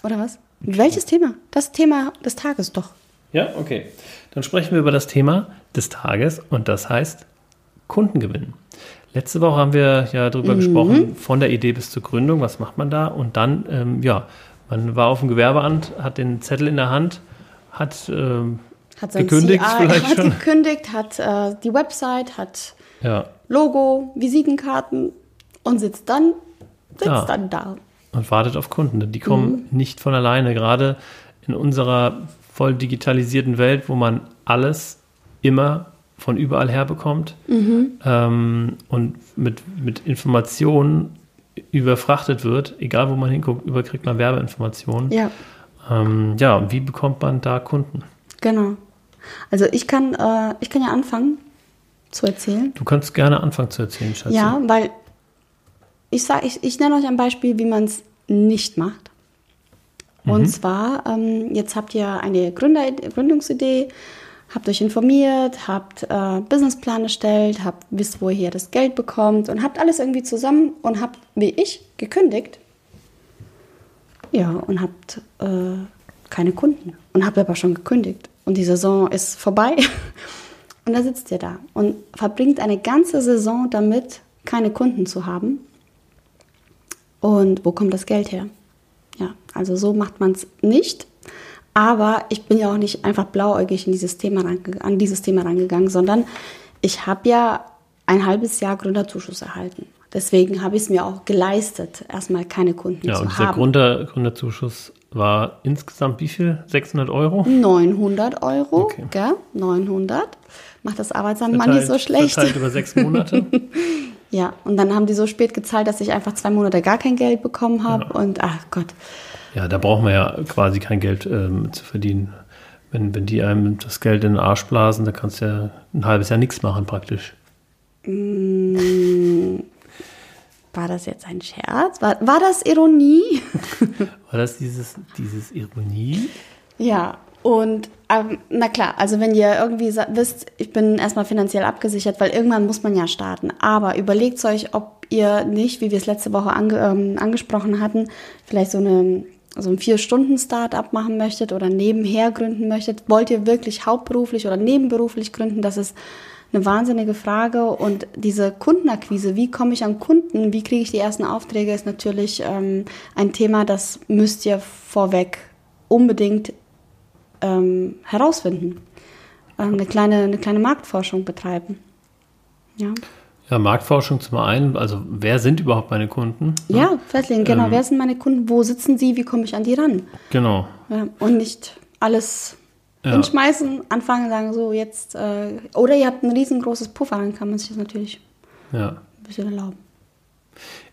Oder was? Welches Thema? Das Thema des Tages doch. Ja, okay. Dann sprechen wir über das Thema des Tages und das heißt Kundengewinn. Letzte Woche haben wir ja darüber Mhm. gesprochen, von der Idee bis zur Gründung, was macht man da? Und dann, ähm, ja, man war auf dem Gewerbeamt, hat den Zettel in der Hand, hat, ähm, Hat Gekündigt CI, vielleicht hat schon? gekündigt, hat äh, die Website, hat ja, Logo, Visitenkarten und sitzt dann, sitzt Ja. dann da. Und wartet auf Kunden. Die kommen Mhm. nicht von alleine, gerade in unserer voll digitalisierten Welt, wo man alles immer von überall her bekommt Mhm. ähm, und mit, mit Informationen überfrachtet wird, egal wo man hinguckt, überkriegt man Werbeinformationen. Ja, Ähm, ja, wie bekommt man da Kunden? genau. Also ich kann, äh, ich kann ja anfangen zu erzählen. Du kannst gerne anfangen zu erzählen, Schatzi. Ja, weil ich sag, ich, ich nenne euch ein Beispiel, wie man es nicht macht. Und zwar, ähm, jetzt habt ihr eine Gründer Gründungsidee, habt euch informiert, habt äh, Businessplan erstellt, habt wisst, wo ihr das Geld bekommt und habt alles irgendwie zusammen und habt, wie ich, gekündigt. Ja, und habt äh, keine Kunden und habt aber schon gekündigt. Und die Saison ist vorbei. Und da sitzt ihr da und verbringt eine ganze Saison damit, keine Kunden zu haben. Und wo kommt das Geld her? Ja, also so macht man es nicht. Aber ich bin ja auch nicht einfach blauäugig in dieses Thema an dieses Thema rangegangen, sondern ich habe ja ein halbes Jahr Gründerzuschuss erhalten. Deswegen habe ich es mir auch geleistet, erstmal keine Kunden Ja, zu und dieser haben. Gründer, Gründerzuschuss war insgesamt wie viel? 600 Euro? 900 Euro, Okay. gell? 900. Macht das Arbeitsamt mal nicht so schlecht. Verteilt über sechs Monate. Ja, und dann haben die so spät gezahlt, dass ich einfach zwei Monate gar kein Geld bekommen habe. Ja. Und ach Gott, Ja, da braucht man ja quasi kein Geld ähm, zu verdienen. Wenn, wenn die einem das Geld in den Arsch blasen, dann kannst du ja ein halbes Jahr nichts machen praktisch. war das jetzt ein Scherz? War, war das Ironie? War das dieses, dieses Ironie? ja, und ähm, na klar, also wenn ihr irgendwie wisst, ich bin erstmal finanziell abgesichert, weil irgendwann muss man ja starten. Aber überlegt euch, ob ihr nicht, wie wir es letzte Woche ange, ähm, angesprochen hatten, vielleicht so eine so ein Vier-Stunden-Start-up machen möchtet oder nebenher gründen möchtet. Wollt ihr wirklich hauptberuflich oder nebenberuflich gründen? Das ist eine wahnsinnige Frage. Und diese Kundenakquise, wie komme ich an Kunden, wie kriege ich die ersten Aufträge, ist natürlich ähm, ein Thema, das müsst ihr vorweg unbedingt ähm, herausfinden. Ähm, eine, kleine, eine kleine Marktforschung betreiben. Ja, Ja, Marktforschung zum einen, also wer sind überhaupt meine Kunden? ja festlegen, genau. Ähm. Wer sind meine Kunden? Wo sitzen sie? Wie komme ich an die ran? Genau. Ja, und nicht alles Ja. hinschmeißen, anfangen, sagen so jetzt. Äh, oder ihr habt ein riesengroßes Puffer, dann kann man sich das natürlich Ja. ein bisschen erlauben.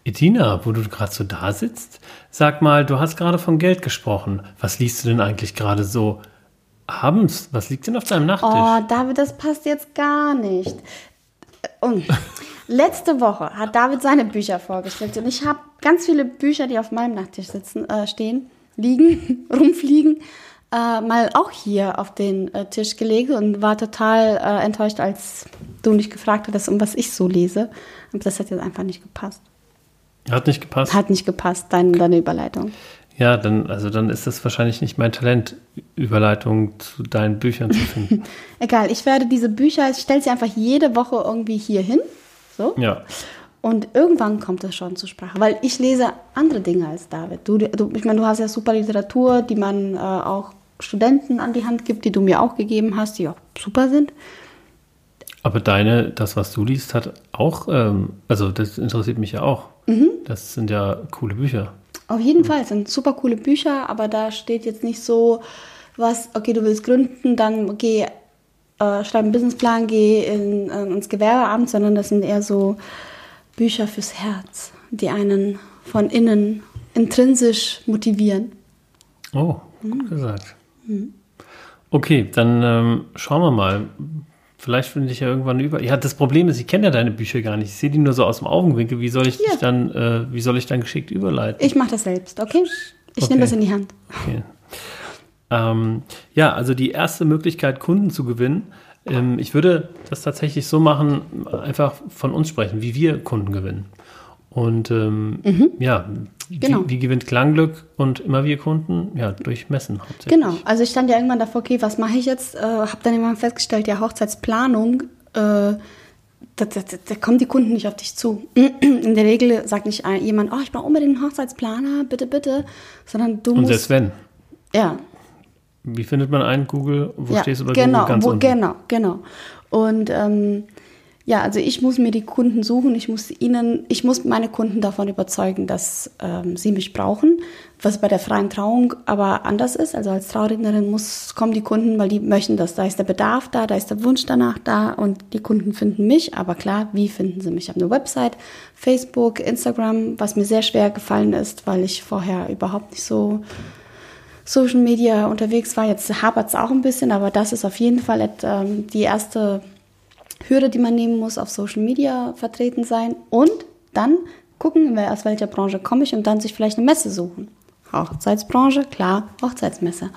Edina, wo du gerade so da sitzt, sag mal, du hast gerade von Geld gesprochen. Was liest du denn eigentlich gerade so abends? Was liegt denn auf deinem Nachttisch? Oh, David, das passt jetzt gar nicht. Und letzte Woche hat David seine Bücher vorgestellt und ich habe ganz viele Bücher, die auf meinem Nachttisch sitzen, äh, stehen, liegen, rumfliegen, äh, mal auch hier auf den äh, Tisch gelegt und war total äh, enttäuscht, als du mich gefragt hattest, um was ich so lese. Aber das hat jetzt einfach nicht gepasst. Hat nicht gepasst? Hat nicht gepasst, dein, deine Überleitung. Ja, dann, also dann ist das wahrscheinlich nicht mein Talent, Überleitung zu deinen Büchern zu finden. Egal, ich werde diese Bücher, ich stelle sie einfach jede Woche irgendwie hier hin. So. ja. Und irgendwann kommt es schon zur Sprache, weil ich lese andere Dinge als David. Du, du, ich meine, du hast ja super Literatur, die man äh, auch Studenten an die Hand gibt, die du mir auch gegeben hast, die auch super sind. Aber deine, das, was du liest, hat auch, ähm, also das interessiert mich ja auch. Mhm. Das sind ja coole Bücher. Auf jeden Fall, es sind super coole Bücher, aber da steht jetzt nicht so was, okay, du willst gründen, dann geh, äh, schreib einen Businessplan, geh in, äh, ins Gewerbeamt, sondern das sind eher so Bücher fürs Herz, die einen von innen intrinsisch motivieren. Oh, gut gesagt. Okay, dann ähm, schauen wir mal. Vielleicht finde ich ja irgendwann über. Ja, das Problem ist, ich kenne ja deine Bücher gar nicht. Ich sehe die nur so aus dem Augenwinkel. Wie soll ich Ja. dich dann, äh, wie soll ich dann geschickt überleiten? Ich mache das selbst, okay? Ich Okay. nehme das in die Hand. Okay. Ähm, ja, also die erste Möglichkeit, Kunden zu gewinnen. Ähm, ich würde das tatsächlich so machen, einfach von uns sprechen, wie wir Kunden gewinnen. Und ähm, ja, Mhm. Genau. wie, wie gewinnt Klangglück und immer wir Kunden? Ja, durch Messen hauptsächlich. Genau, also ich stand ja irgendwann davor, okay, was mache ich jetzt? Äh, habe dann immer festgestellt, ja, Hochzeitsplanung, äh, da, da, da, kommen die Kunden nicht auf dich zu. In der Regel sagt nicht jemand, oh, ich brauche unbedingt einen Hochzeitsplaner, bitte, bitte, sondern du Und musst... selbst wenn, ja, wie findet man einen Google? Wo ja, stehst du bei genau, Google ganz wo, unten? Genau, genau. Und ähm, ja, also ich muss mir die Kunden suchen, ich muss ihnen, ich muss meine Kunden davon überzeugen, dass ähm, sie mich brauchen, was bei der freien Trauung aber anders ist. Also als Traurednerin muss, kommen die Kunden, weil die möchten das. Da ist der Bedarf da, da ist der Wunsch danach da und die Kunden finden mich. Aber klar, wie finden sie mich? Ich habe eine Website, Facebook, Instagram, was mir sehr schwer gefallen ist, weil ich vorher überhaupt nicht so Social Media unterwegs war. Jetzt hapert es auch ein bisschen, aber das ist auf jeden Fall ähm, die erste Hürde, die man nehmen muss, auf Social Media vertreten sein und dann gucken, wer aus welcher Branche komme ich und dann sich vielleicht eine Messe suchen. Hochzeitsbranche, klar, Hochzeitsmesse.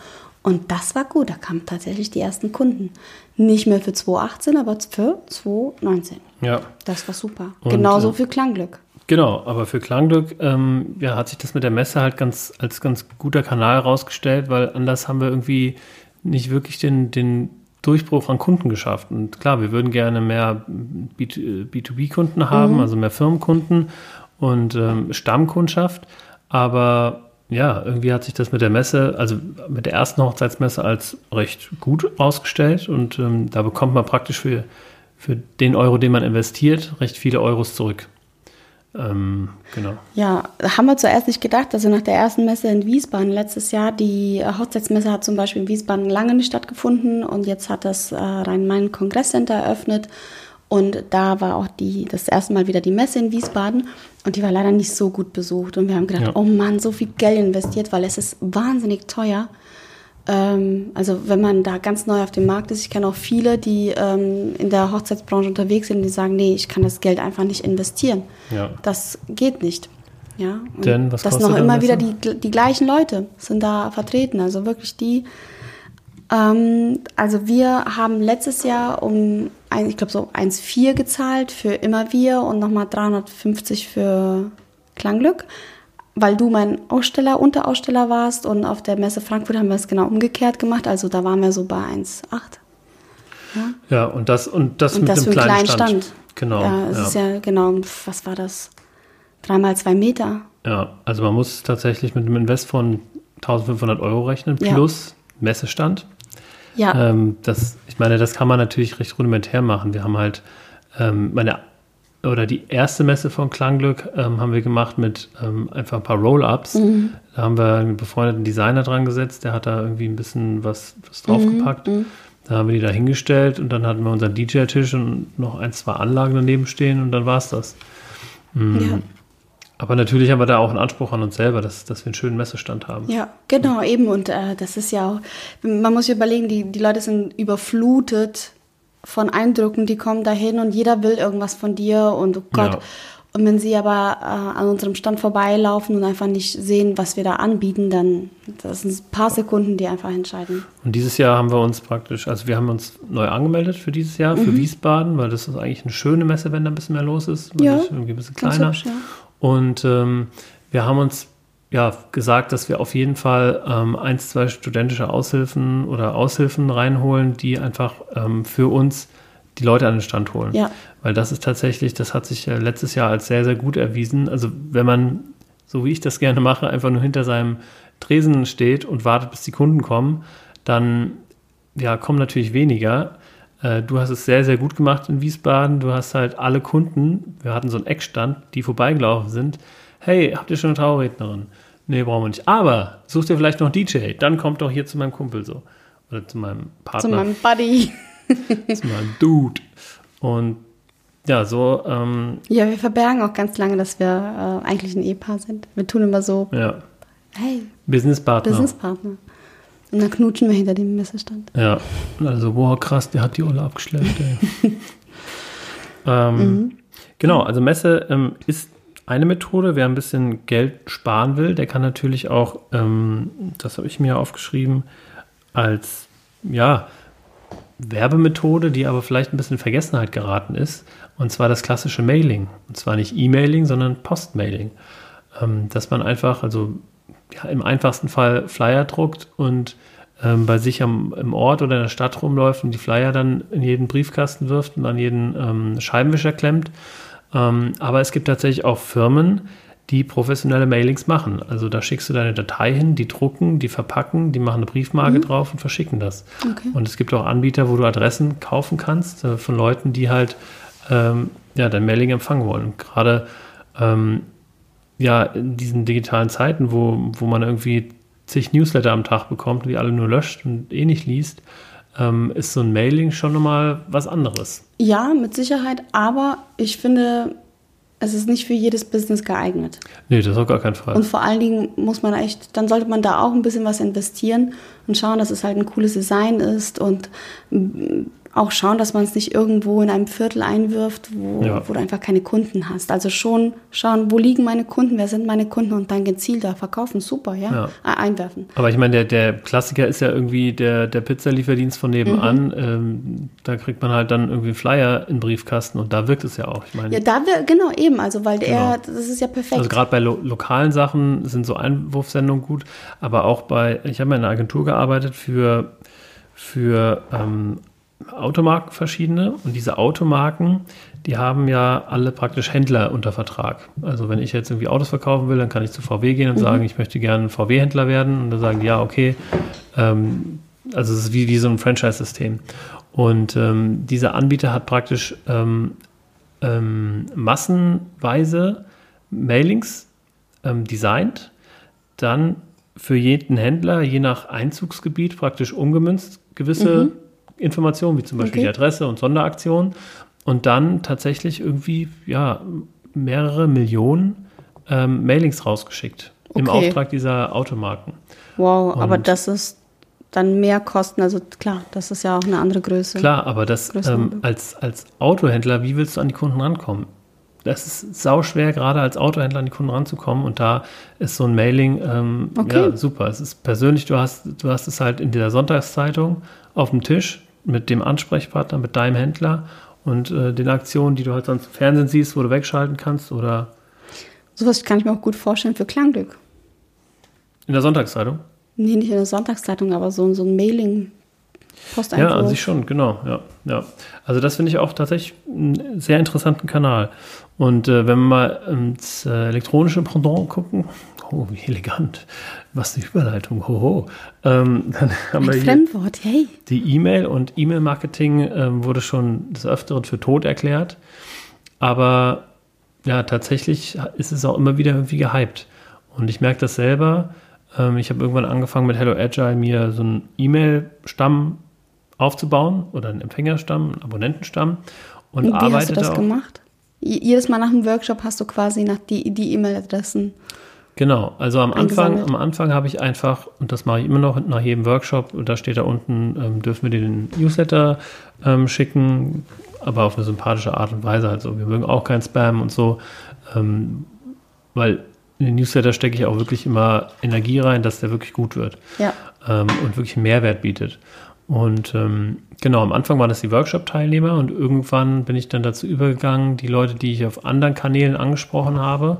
Und das war gut, da kamen tatsächlich die ersten Kunden. Nicht mehr für 2018, aber für 2019. Ja, Das war super. Und, Genauso äh, für Klangglück. Genau, aber für Klangglück ähm, ja, hat sich das mit der Messe halt ganz als ganz guter Kanal herausgestellt, weil anders haben wir irgendwie nicht wirklich den, den Durchbruch an Kunden geschafft. Und klar, wir würden gerne mehr B2B-Kunden haben, also mehr Firmenkunden und ähm, Stammkundschaft. Aber ja, irgendwie hat sich das mit der Messe, also mit der ersten Hochzeitsmesse als recht gut rausgestellt. Und ähm, da bekommt man praktisch für, für den Euro, den man investiert, recht viele Euros zurück. Ähm, genau. Ja, haben wir zuerst nicht gedacht. Also nach der ersten Messe in Wiesbaden letztes Jahr, die äh, Hochzeitsmesse hat zum Beispiel in Wiesbaden lange nicht stattgefunden und jetzt hat das äh, Rhein-Main-Kongresscenter eröffnet und da war auch die, das erste Mal wieder die Messe in Wiesbaden und die war leider nicht so gut besucht und wir haben gedacht, Ja. oh Mann, so viel Geld investiert, weil es ist wahnsinnig teuer. Ähm, also wenn man da ganz neu auf dem Markt ist, ich kenne auch viele, die ähm, in der Hochzeitsbranche unterwegs sind, die sagen, nee, ich kann das Geld einfach nicht investieren. Ja. Das geht nicht. Ja, und Denn was das kostet noch immer wieder die, die gleichen Leute sind da vertreten. Also wirklich die. Ähm, also wir haben letztes Jahr um, ein, ich glaube so 1,4 gezahlt für immer wir und nochmal 350 für Klangglück, weil du mein Aussteller, Unteraussteller warst und auf der Messe Frankfurt haben wir es genau umgekehrt gemacht. Also da waren wir so bei 1,8. Ja, und das und das Und mit das einen kleinen kleinen Stand. Stand. Genau. Ja, es ja. ist ja genau, was war das? Dreimal zwei Meter. Ja, also man muss tatsächlich mit einem Invest von 1500 Euro rechnen Ja. plus Messestand. Ja. Ähm, das, ich meine, das kann man natürlich recht rudimentär machen. Wir haben halt ähm, meine oder die erste Messe von Klangglück ähm, haben wir gemacht mit ähm, einfach ein paar Roll-ups. Mhm. Da haben wir einen befreundeten Designer dran gesetzt, der hat da irgendwie ein bisschen was, was Mhm, draufgepackt. Da haben wir die da hingestellt und dann hatten wir unseren DJ-Tisch und noch ein, zwei Anlagen daneben stehen und dann war es das. ja. Aber natürlich haben wir da auch einen Anspruch an uns selber, dass, dass wir einen schönen Messestand haben. Ja, genau, eben. Und äh, das ist ja auch, man muss sich überlegen, die, die Leute sind überflutet von Eindrücken, die kommen dahin und jeder will irgendwas von dir und oh Gott. Ja. Und wenn sie aber äh, an unserem Stand vorbeilaufen und einfach nicht sehen, was wir da anbieten, dann das sind ein paar Sekunden, die einfach entscheiden. Und dieses Jahr haben wir uns praktisch, also wir haben uns neu angemeldet für dieses Jahr, Mhm. für Wiesbaden, weil das ist eigentlich eine schöne Messe, wenn da ein bisschen mehr los ist. Weil Ja, irgendwie ein bisschen kleiner. hübsch, ja. Und ähm, wir haben uns ja gesagt, dass wir auf jeden Fall ähm, eins, zwei studentische Aushilfen oder Aushilfen reinholen, die einfach ähm, für uns die Leute an den Stand holen. Ja. Weil das ist tatsächlich, das hat sich äh, letztes Jahr als sehr, sehr gut erwiesen. Also wenn man, so wie ich das gerne mache, einfach nur hinter seinem Tresen steht und wartet, bis die Kunden kommen, dann ja, kommen natürlich weniger. Äh, Du hast es sehr, sehr gut gemacht in Wiesbaden. Du hast halt alle Kunden, wir hatten so einen Eckstand, die vorbeigelaufen sind. Hey, habt ihr schon eine Traurednerin? Nee, brauchen wir nicht. Aber such dir vielleicht noch DJ, dann kommt doch hier zu meinem Kumpel so. Oder zu meinem Partner. Zu meinem Buddy. zu meinem Dude. Und ja, so. Ähm, ja, wir verbergen auch ganz lange, dass wir äh, eigentlich ein Ehepaar sind. Wir tun immer so, ja, hey, Businesspartner. Businesspartner. Und dann knutschen wir hinter dem Messestand. Ja, also, wow, krass, der hat die Olle abgeschleppt, ey. ähm, Genau, also Messe ähm, ist eine Methode. Wer ein bisschen Geld sparen will, der kann natürlich auch, ähm, das habe ich mir aufgeschrieben, als ja, Werbemethode, die aber vielleicht ein bisschen in Vergessenheit geraten ist, und zwar das klassische Mailing. Und zwar nicht E-Mailing, sondern Postmailing. Ähm, dass man einfach, also ja, im einfachsten Fall Flyer druckt und ähm, bei sich am, im Ort oder in der Stadt rumläuft und die Flyer dann in jeden Briefkasten wirft und an jeden ähm, Scheibenwischer klemmt. Ähm, aber es gibt tatsächlich auch Firmen, die professionelle Mailings machen. Also da schickst du deine Datei hin, die drucken, die verpacken, die machen eine Briefmarke drauf und verschicken das. Okay. Und es gibt auch Anbieter, wo du Adressen kaufen kannst äh, von Leuten, die halt ähm, ja, dein Mailing empfangen wollen. Und gerade ähm, ja, in diesen digitalen Zeiten, wo, wo man irgendwie zig Newsletter am Tag bekommt und die alle nur löscht und eh nicht liest, ähm, ist so ein Mailing schon nochmal was anderes. Ja, mit Sicherheit, aber ich finde, es ist nicht für jedes Business geeignet. Nee, das ist auf gar keinen Fall. Und vor allen Dingen muss man echt, dann sollte man da auch ein bisschen was investieren und schauen, dass es halt ein cooles Design ist und auch schauen, dass man es nicht irgendwo in einem Viertel einwirft, wo, Ja. wo du einfach keine Kunden hast. Also schon schauen, wo liegen meine Kunden, wer sind meine Kunden und dann gezielt da verkaufen. Super, ja. Ja. Äh, Einwerfen. Aber ich meine, der, der Klassiker ist ja irgendwie der, der Pizzalieferdienst von nebenan. Ähm, da kriegt man halt dann irgendwie einen Flyer in den Briefkasten und da wirkt es ja auch. Ich meine, Ja, da wir, genau, eben, also weil der, Genau. das ist ja perfekt. Also gerade bei lo lokalen Sachen sind so Einwurfsendungen gut, aber auch bei, ich habe in einer Agentur gearbeitet für, für ähm, Automarken verschiedene. Und diese Automarken, die haben ja alle praktisch Händler unter Vertrag. Also wenn ich jetzt irgendwie Autos verkaufen will, dann kann ich zu VW gehen und sagen, ich möchte gerne VW-Händler werden. Und dann sagen die, ja, okay, ähm, also es ist wie, wie so ein Franchise-System. Und ähm, dieser Anbieter hat praktisch ähm, ähm, massenweise Mailings ähm, designt, dann für jeden Händler, je nach Einzugsgebiet, praktisch umgemünzt gewisse Informationen, wie zum Beispiel Okay. die Adresse und Sonderaktion. Und dann tatsächlich irgendwie, ja, mehrere Millionen ähm, Mailings rausgeschickt im Okay. Auftrag dieser Automarken. wow, aber und- das ist dann mehr Kosten. Also klar, das ist ja auch eine andere Größe. Klar, aber das ähm, als, als Autohändler, wie willst du an die Kunden rankommen? Das ist sauschwer, gerade als Autohändler an die Kunden ranzukommen. Und da ist so ein Mailing ähm, Okay. ja, super. Es ist persönlich, du hast, du hast es halt in der Sonntagszeitung auf dem Tisch mit dem Ansprechpartner, mit deinem Händler und äh, den Aktionen, die du halt sonst im Fernsehen siehst, wo du wegschalten kannst oder Sowas kann ich mir auch gut vorstellen für Klangglück. in der Sonntagszeitung. Nee, nicht in der Sonntagszeitung, aber so, so ein Mailing. Posteinwurf. Ja, an sich schon, genau. Ja, ja. Also das finde ich auch tatsächlich einen sehr interessanten Kanal. Und äh, wenn wir mal ins äh, elektronische Pendant gucken, oh, wie elegant, was eine Überleitung, hoho. Ähm, dann haben wir Ein hier Fremdwort, hey. die E-Mail und E-Mail-Marketing ähm, wurde schon des Öfteren für tot erklärt. Aber ja, tatsächlich ist es auch immer wieder irgendwie gehypt. Und ich merke das selber. Ähm, ich habe irgendwann angefangen mit Hello Agile mir so einen E-Mail-Stamm aufzubauen oder einen Empfängerstamm, einen Abonnentenstamm und, wie hast du das da auch. gemacht? Jedes Mal nach dem Workshop hast du quasi nach die die E-Mail-Adressen. Genau, also am Anfang, am Anfang habe ich einfach, und das mache ich immer noch nach jedem Workshop, da steht da unten, ähm, dürfen wir dir den Newsletter ähm, schicken, aber auf eine sympathische Art und Weise. Also wir mögen auch kein Spam und so, ähm, weil in den Newsletter stecke ich auch wirklich immer Energie rein, dass der wirklich gut wird Ja. ähm, und wirklich einen Mehrwert bietet. Und ähm, genau, am Anfang waren das die Workshop-Teilnehmer und irgendwann bin ich dann dazu übergegangen, die Leute, die ich auf anderen Kanälen angesprochen habe,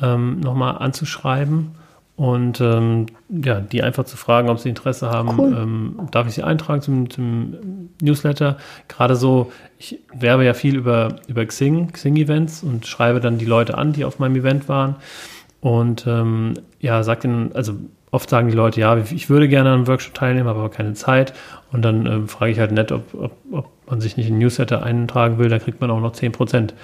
ähm, nochmal anzuschreiben und ähm, ja, die einfach zu fragen, ob sie Interesse haben, Cool. ähm, darf ich sie eintragen zum, zum Newsletter. Gerade so, ich werbe ja viel über, über Xing, Xing-Events und schreibe dann die Leute an, die auf meinem Event waren. Und ähm, ja, sagt ihnen, also oft sagen die Leute, ja, ich würde gerne an einem Workshop teilnehmen, habe aber keine Zeit. Und dann ähm, frage ich halt nett, ob, ob, ob man sich nicht in Newsletter eintragen will, da kriegt man auch noch 10 Prozent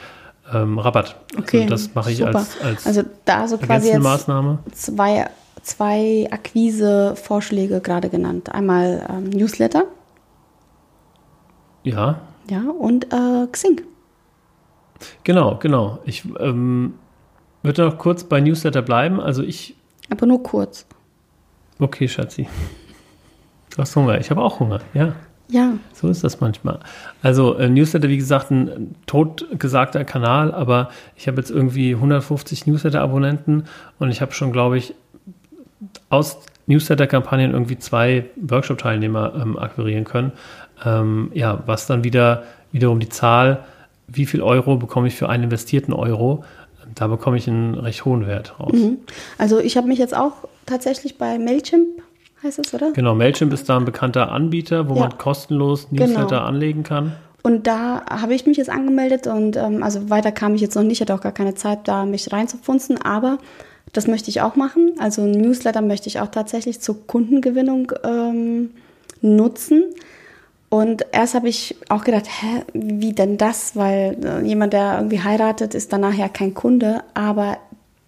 ähm, Rabatt. Okay, also das mache ich super. als, als Also da so quasi jetzt Maßnahme. zwei, zwei Akquise-Vorschläge gerade genannt. Einmal ähm, Newsletter, Ja, ja, und äh, Xing. genau, genau. Ich ähm, würde noch kurz bei Newsletter bleiben. Also ich, Aber nur kurz. Okay, Schatzi. Du hast Hunger. Ich habe auch Hunger, ja. Ja, So ist das manchmal. Also äh, Newsletter, wie gesagt, ein totgesagter Kanal, aber ich habe jetzt irgendwie 150 Newsletter-Abonnenten und ich habe schon, glaube ich, aus Newsletter-Kampagnen irgendwie zwei Workshop-Teilnehmer ähm, akquirieren können. Ähm, ja, was dann wieder wiederum die Zahl, wie viel Euro bekomme ich für einen investierten Euro, da bekomme ich einen recht hohen Wert raus. also ich habe mich jetzt auch tatsächlich bei Mailchimp, heißt es, oder? Genau, Mailchimp ist da ein bekannter Anbieter, wo Ja. man kostenlos Newsletter Genau. anlegen kann. Und da habe ich mich jetzt angemeldet und ähm, also weiter kam ich jetzt noch nicht, hatte auch gar keine Zeit, da mich reinzufunzen, aber das möchte ich auch machen. Also ein Newsletter möchte ich auch tatsächlich zur Kundengewinnung ähm, nutzen. Und erst habe ich auch gedacht, hä, wie denn das? Weil äh, jemand, der irgendwie heiratet, ist danach ja kein Kunde, aber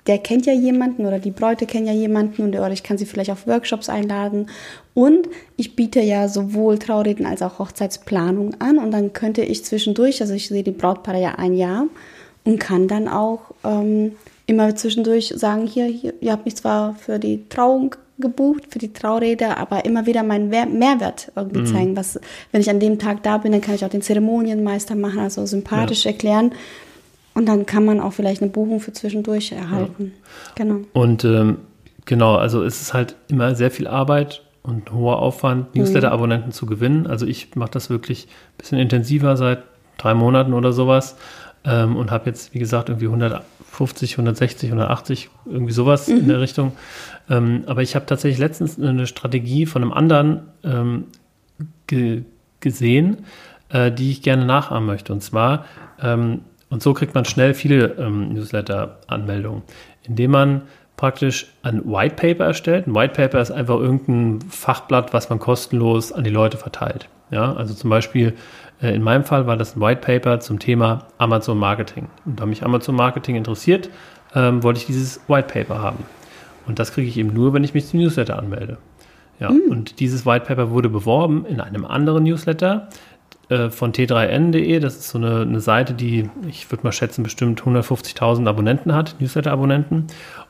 der kennt ja jemanden oder die Bräute kennen ja jemanden und oder ich kann sie vielleicht auf Workshops einladen. Und ich biete ja sowohl Traureden als auch Hochzeitsplanung an und dann könnte ich zwischendurch, also ich sehe die Brautpaare ja ein Jahr und kann dann auch ähm, immer zwischendurch sagen, hier, hier, ihr habt mich zwar für die Trauung gebucht, für die Traurede, aber immer wieder meinen Wer- Mehrwert irgendwie zeigen. Was, wenn ich an dem Tag da bin, dann kann ich auch den Zeremonienmeister machen, also sympathisch erklären. Und dann kann man auch vielleicht eine Buchung für zwischendurch erhalten. Genau. Und ähm, genau, also es ist halt immer sehr viel Arbeit und ein hoher Aufwand, Newsletter-Abonnenten zu gewinnen. Also ich mache das wirklich ein bisschen intensiver seit drei Monaten oder sowas ähm, und habe jetzt, wie gesagt, irgendwie 150, 160, 180, irgendwie sowas in der Richtung. Ähm, aber ich habe tatsächlich letztens eine Strategie von einem anderen ähm, ge gesehen, äh, die ich gerne nachahmen möchte. Und zwar, ähm, und so kriegt man schnell viele ähm, Newsletter-Anmeldungen, indem man praktisch ein White Paper erstellt. Ein White Paper ist einfach irgendein Fachblatt, was man kostenlos an die Leute verteilt. Ja, also zum Beispiel äh, in meinem Fall war das ein White Paper zum Thema Amazon Marketing. Und da mich Amazon Marketing interessiert, ähm, wollte ich dieses White Paper haben. Und das kriege ich eben nur, wenn ich mich zum Newsletter anmelde. Ja, und dieses White Paper wurde beworben in einem anderen Newsletter äh, von t3n.de. Das ist so eine, eine Seite, die, ich würde mal schätzen, bestimmt 150.000 Abonnenten hat, Newsletter-Abonnenten.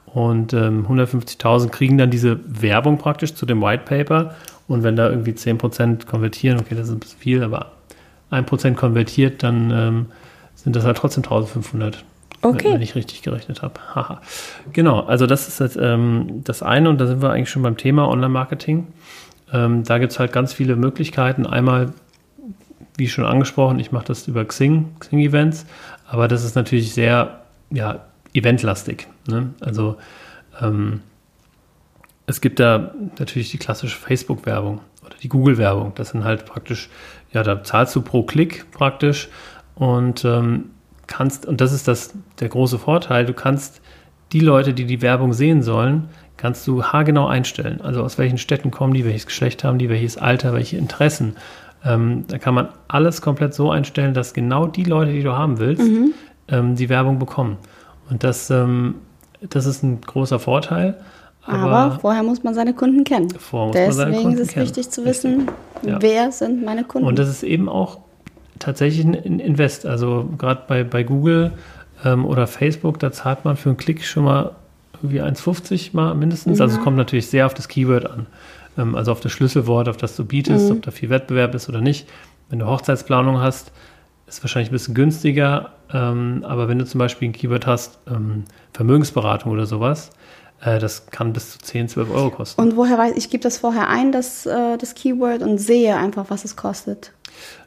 Und ähm, 150.000 kriegen dann diese Werbung praktisch zu dem White Paper. Und wenn da irgendwie 10% konvertieren, okay, das ist ein bisschen viel, aber 1% konvertiert, dann ähm, sind das halt trotzdem 1500. Okay. Wenn ich richtig gerechnet habe. Haha. Genau, also das ist jetzt, ähm, das eine und da sind wir eigentlich schon beim Thema Online-Marketing. Ähm, da gibt es halt ganz viele Möglichkeiten. Einmal, wie schon angesprochen, ich mache das über Xing, Xing-Events, aber das ist natürlich sehr ja, eventlastig. Ne? Also ähm, es gibt da natürlich die klassische Facebook-Werbung oder die Google-Werbung. Das sind halt praktisch, ja, da zahlst du pro Klick praktisch und ähm, kannst, und das ist das, der große Vorteil, du kannst die Leute, die die Werbung sehen sollen, kannst du haargenau einstellen. Also aus welchen Städten kommen die, welches Geschlecht haben die, welches Alter, welche Interessen. Ähm, da kann man alles komplett so einstellen, dass genau die Leute, die du haben willst, ähm, die Werbung bekommen. Und das, ähm, das ist ein großer Vorteil. Aber, vorher muss man seine Kunden kennen. Deswegen ist es kennen. wichtig zu wissen, Ja. wer sind meine Kunden. Und das ist eben auch tatsächlich ein Invest. Also gerade bei, bei Google ähm, oder Facebook, da zahlt man für einen Klick schon mal irgendwie 1,50 mal mindestens. Also es kommt natürlich sehr auf das Keyword an. Ähm, also auf das Schlüsselwort, auf das du bietest, ob da viel Wettbewerb ist oder nicht. Wenn du Hochzeitsplanung hast, ist wahrscheinlich ein bisschen günstiger. Ähm, aber wenn du zum Beispiel ein Keyword hast, ähm, Vermögensberatung oder sowas, äh, das kann bis zu 10, 12 Euro kosten. Und woher weiß ich, gebe das vorher ein, das, äh, das Keyword, und sehe einfach, was es kostet.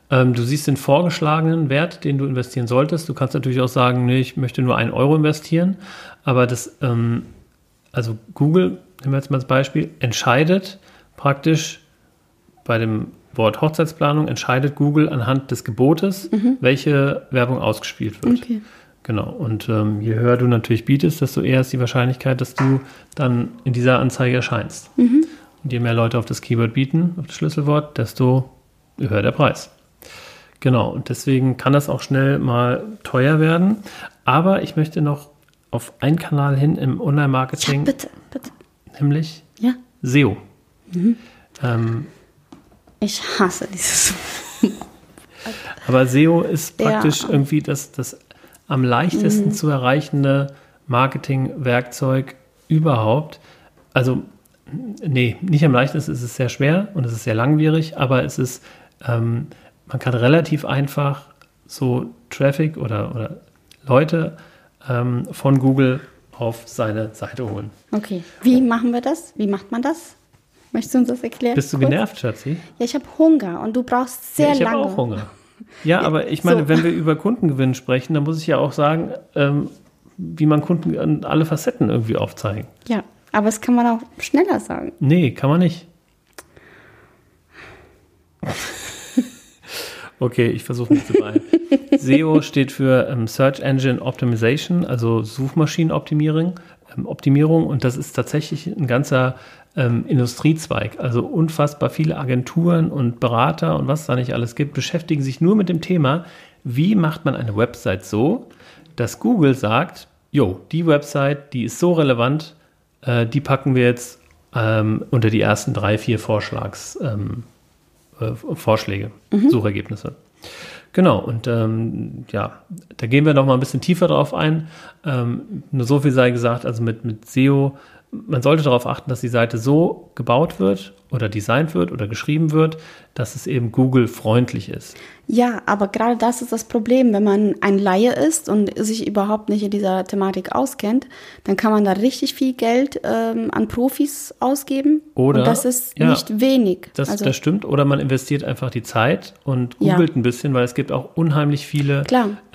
Ähm, du siehst den vorgeschlagenen Wert, den du investieren solltest. Du kannst natürlich auch sagen, nee, ich möchte nur einen Euro investieren. Aber das, ähm, also Google, nehmen wir jetzt mal als Beispiel, entscheidet praktisch bei dem Wort Hochzeitsplanung, entscheidet Google anhand des Gebotes, welche Werbung ausgespielt wird. Okay. Genau. Und ähm, je höher du natürlich bietest, desto eher ist die Wahrscheinlichkeit, dass du dann in dieser Anzeige erscheinst. Und je mehr Leute auf das Keyword bieten, auf das Schlüsselwort, desto höher der Preis. Genau, und deswegen kann das auch schnell mal teuer werden. Aber ich möchte noch auf einen Kanal hin im Ja, Online-Marketing, bitte, bitte. nämlich Ja. SEO. Mhm. Ähm, Ich hasse dieses. aber SEO ist Ja. praktisch irgendwie das, das am leichtesten zu erreichende Marketingwerkzeug überhaupt. Also, nee, nicht am leichtesten, es ist sehr schwer und es ist sehr langwierig, aber es ist, ähm, man kann relativ einfach so Traffic oder, oder Leute ähm, von Google auf seine Seite holen. Okay. Wie machen wir das? Wie macht man das? Möchtest du uns das erklären? Bist du kurz? genervt, Schatzi? Ja, ich habe Hunger und du brauchst sehr ja, ich lange. habe auch Hunger. Ja, aber ich meine, so. wenn wir über Kundengewinn sprechen, dann muss ich ja auch sagen, ähm, wie man Kunden alle Facetten irgendwie aufzeigen. Ja, aber das kann man auch schneller sagen. Nee, kann man nicht. Okay, ich versuche mich zu beeilen. SEO steht für ähm, Search Engine Optimization, also Suchmaschinenoptimierung. Ähm, Optimierung und das ist tatsächlich ein ganzer ähm, Industriezweig. Also unfassbar viele Agenturen und Berater und was es da nicht alles gibt, beschäftigen sich nur mit dem Thema, wie macht man eine Website so, dass Google sagt, jo, die Website, die ist so relevant, äh, die packen wir jetzt ähm, unter die ersten drei, vier Vorschlags, ähm, äh, Vorschläge, Suchergebnisse. Genau, und ähm, ja, da gehen wir noch mal ein bisschen tiefer drauf ein. Ähm, nur so viel sei gesagt, also mit, mit SEO, man sollte darauf achten, dass die Seite so gebaut wird oder designt wird oder geschrieben wird, dass es eben Google-freundlich ist. Ja, aber gerade das ist das Problem. Wenn man ein Laie ist und sich überhaupt nicht in dieser Thematik auskennt, dann kann man da richtig viel Geld ähm, an Profis ausgeben. Oder- und das ist ja. nicht wenig. Das, also, das stimmt. Oder man investiert einfach die Zeit und Ja. googelt ein bisschen, weil es gibt auch unheimlich viele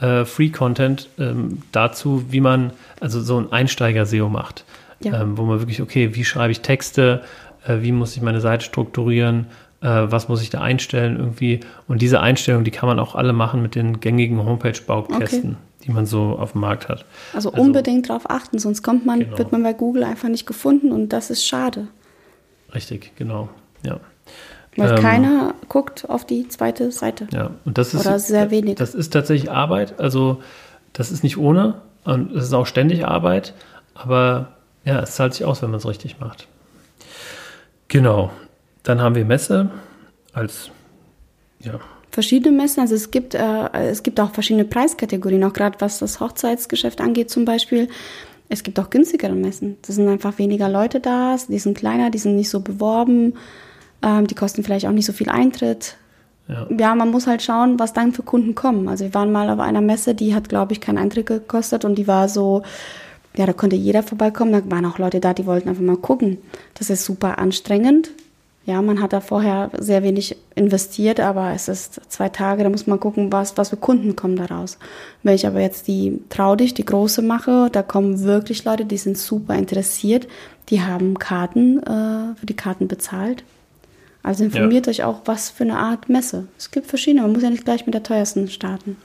äh, Free-Content ähm, dazu, wie man also so ein Einsteiger-SEO macht. Ja. Ähm, wo man wirklich, okay, wie schreibe ich Texte, äh, wie muss ich meine Seite strukturieren, äh, was muss ich da einstellen irgendwie. Und diese Einstellungen, die kann man auch alle machen mit den gängigen Homepage-Baukästen, die man so auf dem Markt hat. also, also- unbedingt darauf achten, sonst kommt man, Genau. wird man bei Google einfach nicht gefunden und das ist schade. Richtig, genau. Ja. Weil Ähm, keiner guckt auf die zweite Seite. Ja, und das ist Oder sehr wenig. Das ist tatsächlich Arbeit. Also das ist nicht ohne und es ist auch ständig Arbeit, aber ja, es zahlt sich aus, wenn man es richtig macht. Genau. Dann haben wir Messe als ja, verschiedene Messen. Also es gibt, äh, es gibt auch verschiedene Preiskategorien, auch gerade was das Hochzeitsgeschäft angeht zum Beispiel. Es gibt auch günstigere Messen. Da sind einfach weniger Leute da, die sind kleiner, die sind nicht so beworben, ähm, die kosten vielleicht auch nicht so viel Eintritt. ja. Ja, man muss halt schauen, was dann für Kunden kommen. Also wir waren mal auf einer Messe, die hat, glaube ich, keinen Eintritt gekostet und die war so, ja, da konnte jeder vorbeikommen. Da waren auch Leute da, die wollten einfach mal gucken. Das ist super anstrengend. Ja, man hat da vorher sehr wenig investiert, aber es ist zwei Tage, da muss man gucken, was, was für Kunden kommen daraus. Wenn ich aber jetzt die Trau dich, die große mache, da kommen wirklich Leute, die sind super interessiert, die haben Karten, äh, für die Karten bezahlt. Also informiert euch auch, was für eine Art Messe. Es gibt verschiedene, man muss ja nicht gleich mit der teuersten starten.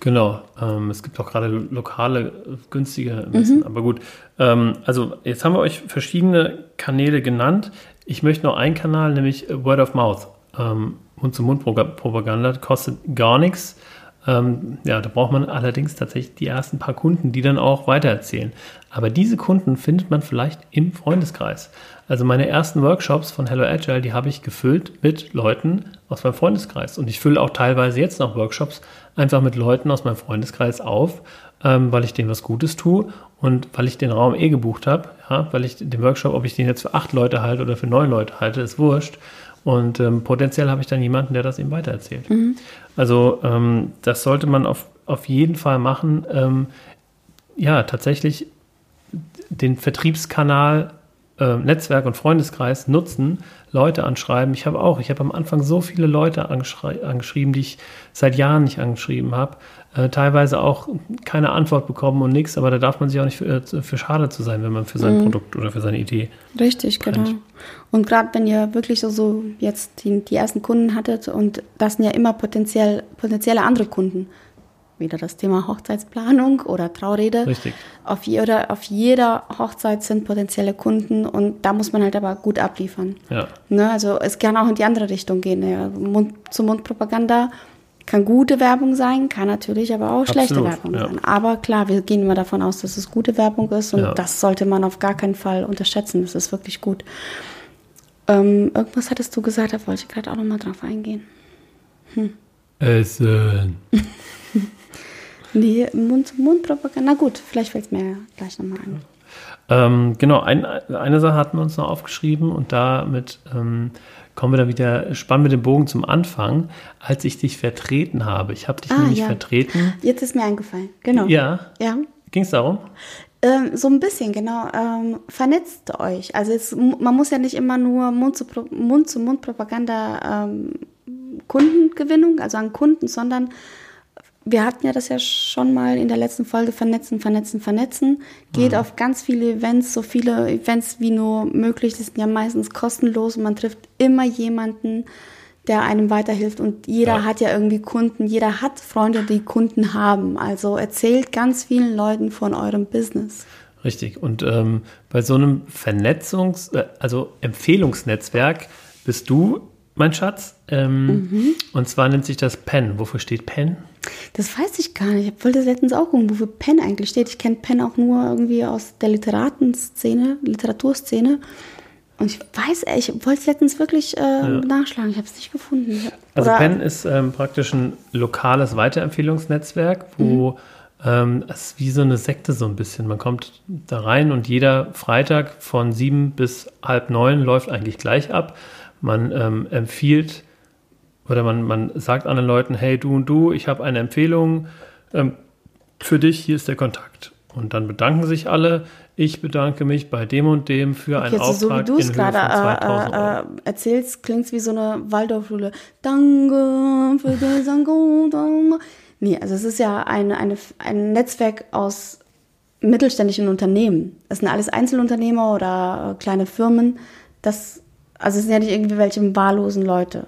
Genau, ähm, es gibt auch gerade lokale günstige Messen, aber gut. Ähm, also jetzt haben wir euch verschiedene Kanäle genannt. Ich möchte noch einen Kanal, nämlich Word of Mouth. Ähm, Mund-zu-Mund-Propaganda kostet gar nichts. Ähm, ja, da braucht man allerdings tatsächlich die ersten paar Kunden, die dann auch weitererzählen. Aber diese Kunden findet man vielleicht im Freundeskreis. Also meine ersten Workshops von Hello Agile, die habe ich gefüllt mit Leuten aus meinem Freundeskreis. Und ich fülle auch teilweise jetzt noch Workshops einfach mit Leuten aus meinem Freundeskreis auf, ähm, weil ich denen was Gutes tue und weil ich den Raum eh gebucht habe. Ja, weil ich den Workshop, ob ich den jetzt für acht Leute halte oder für neun Leute halte, ist wurscht. Und ähm, potenziell habe ich dann jemanden, der das eben weitererzählt. Also ähm, das sollte man auf, auf jeden Fall machen. Ähm, ja, tatsächlich den Vertriebskanal äh, Netzwerk und Freundeskreis nutzen, Leute anschreiben. Ich habe auch, ich habe am Anfang so viele Leute angeschrieben, die ich seit Jahren nicht angeschrieben habe. Äh, teilweise auch keine Antwort bekommen und nichts, aber da darf man sich auch nicht für, äh, für schade zu sein, wenn man für sein Produkt oder für seine Idee. Richtig, Brennt. genau. Und gerade wenn ihr wirklich so, so jetzt die, die ersten Kunden hattet und das sind ja immer potenziell, potenzielle andere Kunden. Wieder das Thema Hochzeitsplanung oder Traurede. Richtig. Auf jeder, auf jeder Hochzeit sind potenzielle Kunden und da muss man halt aber gut abliefern. Ja. Ne, also es kann auch in die andere Richtung gehen. Ja. Mund-zu-Mund-Propaganda Kann gute Werbung sein, kann natürlich aber auch schlechte Absolut, Werbung ja. sein. Aber klar, wir gehen immer davon aus, dass es gute Werbung ist und Ja. das sollte man auf gar keinen Fall unterschätzen. Das ist wirklich gut. Ähm, irgendwas hattest du gesagt, da wollte ich gerade auch nochmal drauf eingehen. Essen. Nee, Mund, Mundpropaganda. Na gut, vielleicht fällt es mir gleich nochmal ein. Ähm, genau, ein, eine Sache hatten wir uns noch aufgeschrieben und damit ähm, kommen wir dann wieder, spannen wir den Bogen zum Anfang, als ich dich vertreten habe. Ich habe dich Ah, nämlich ja. vertreten. Jetzt ist mir eingefallen. Genau. Ja, Ja. ging es darum? Ähm, so ein bisschen, genau. Ähm, vernetzt euch. Also es, man muss ja nicht immer nur Mund-zu-Mund-Propaganda Mund zu Mund Propaganda, ähm, Kundengewinnung, also an Kunden, sondern wir hatten ja das ja schon mal in der letzten Folge vernetzen, vernetzen, vernetzen. Geht auf ganz viele Events, so viele Events wie nur möglich. Die sind ja meistens kostenlos und man trifft immer jemanden, der einem weiterhilft. Und jeder Ja. hat ja irgendwie Kunden, jeder hat Freunde, die Kunden haben. Also erzählt ganz vielen Leuten von eurem Business. Richtig. Und ähm, bei so einem Vernetzungs-, äh, also Empfehlungsnetzwerk bist du, mein Schatz. Ähm, Mhm. Und zwar nennt sich das PEN. Wofür steht PEN? Das weiß ich gar nicht. Ich wollte das letztens auch gucken, wofür Penn eigentlich steht. Ich kenne Penn auch nur irgendwie aus der Literatenszene, Literaturszene. Und ich weiß, ey, ich wollte es letztens wirklich äh, nachschlagen. Ich habe es nicht gefunden. Also Oder- PEN ist ähm, praktisch ein lokales Weiterempfehlungsnetzwerk, wo ähm, es ist wie so eine Sekte so ein bisschen. Man kommt da rein und jeder Freitag von sieben bis halb neun läuft eigentlich gleich ab. Man ähm, empfiehlt oder man, man sagt anderen Leuten, hey du und du, ich habe eine Empfehlung ähm, für dich, hier ist der Kontakt. Und dann bedanken sich alle. Ich bedanke mich bei dem und dem für einen Okay, also so wie Auftrag du es in Höhe gerade von 2000 äh, äh, äh, erzählst, klingt es wie so eine Waldorfschule. Danke für diesen guten... Nee, also es ist ja eine, eine, ein Netzwerk aus mittelständischen Unternehmen. Das sind alles Einzelunternehmer oder äh, kleine Firmen. Das, also es sind ja nicht irgendwie welche wahllosen Leute.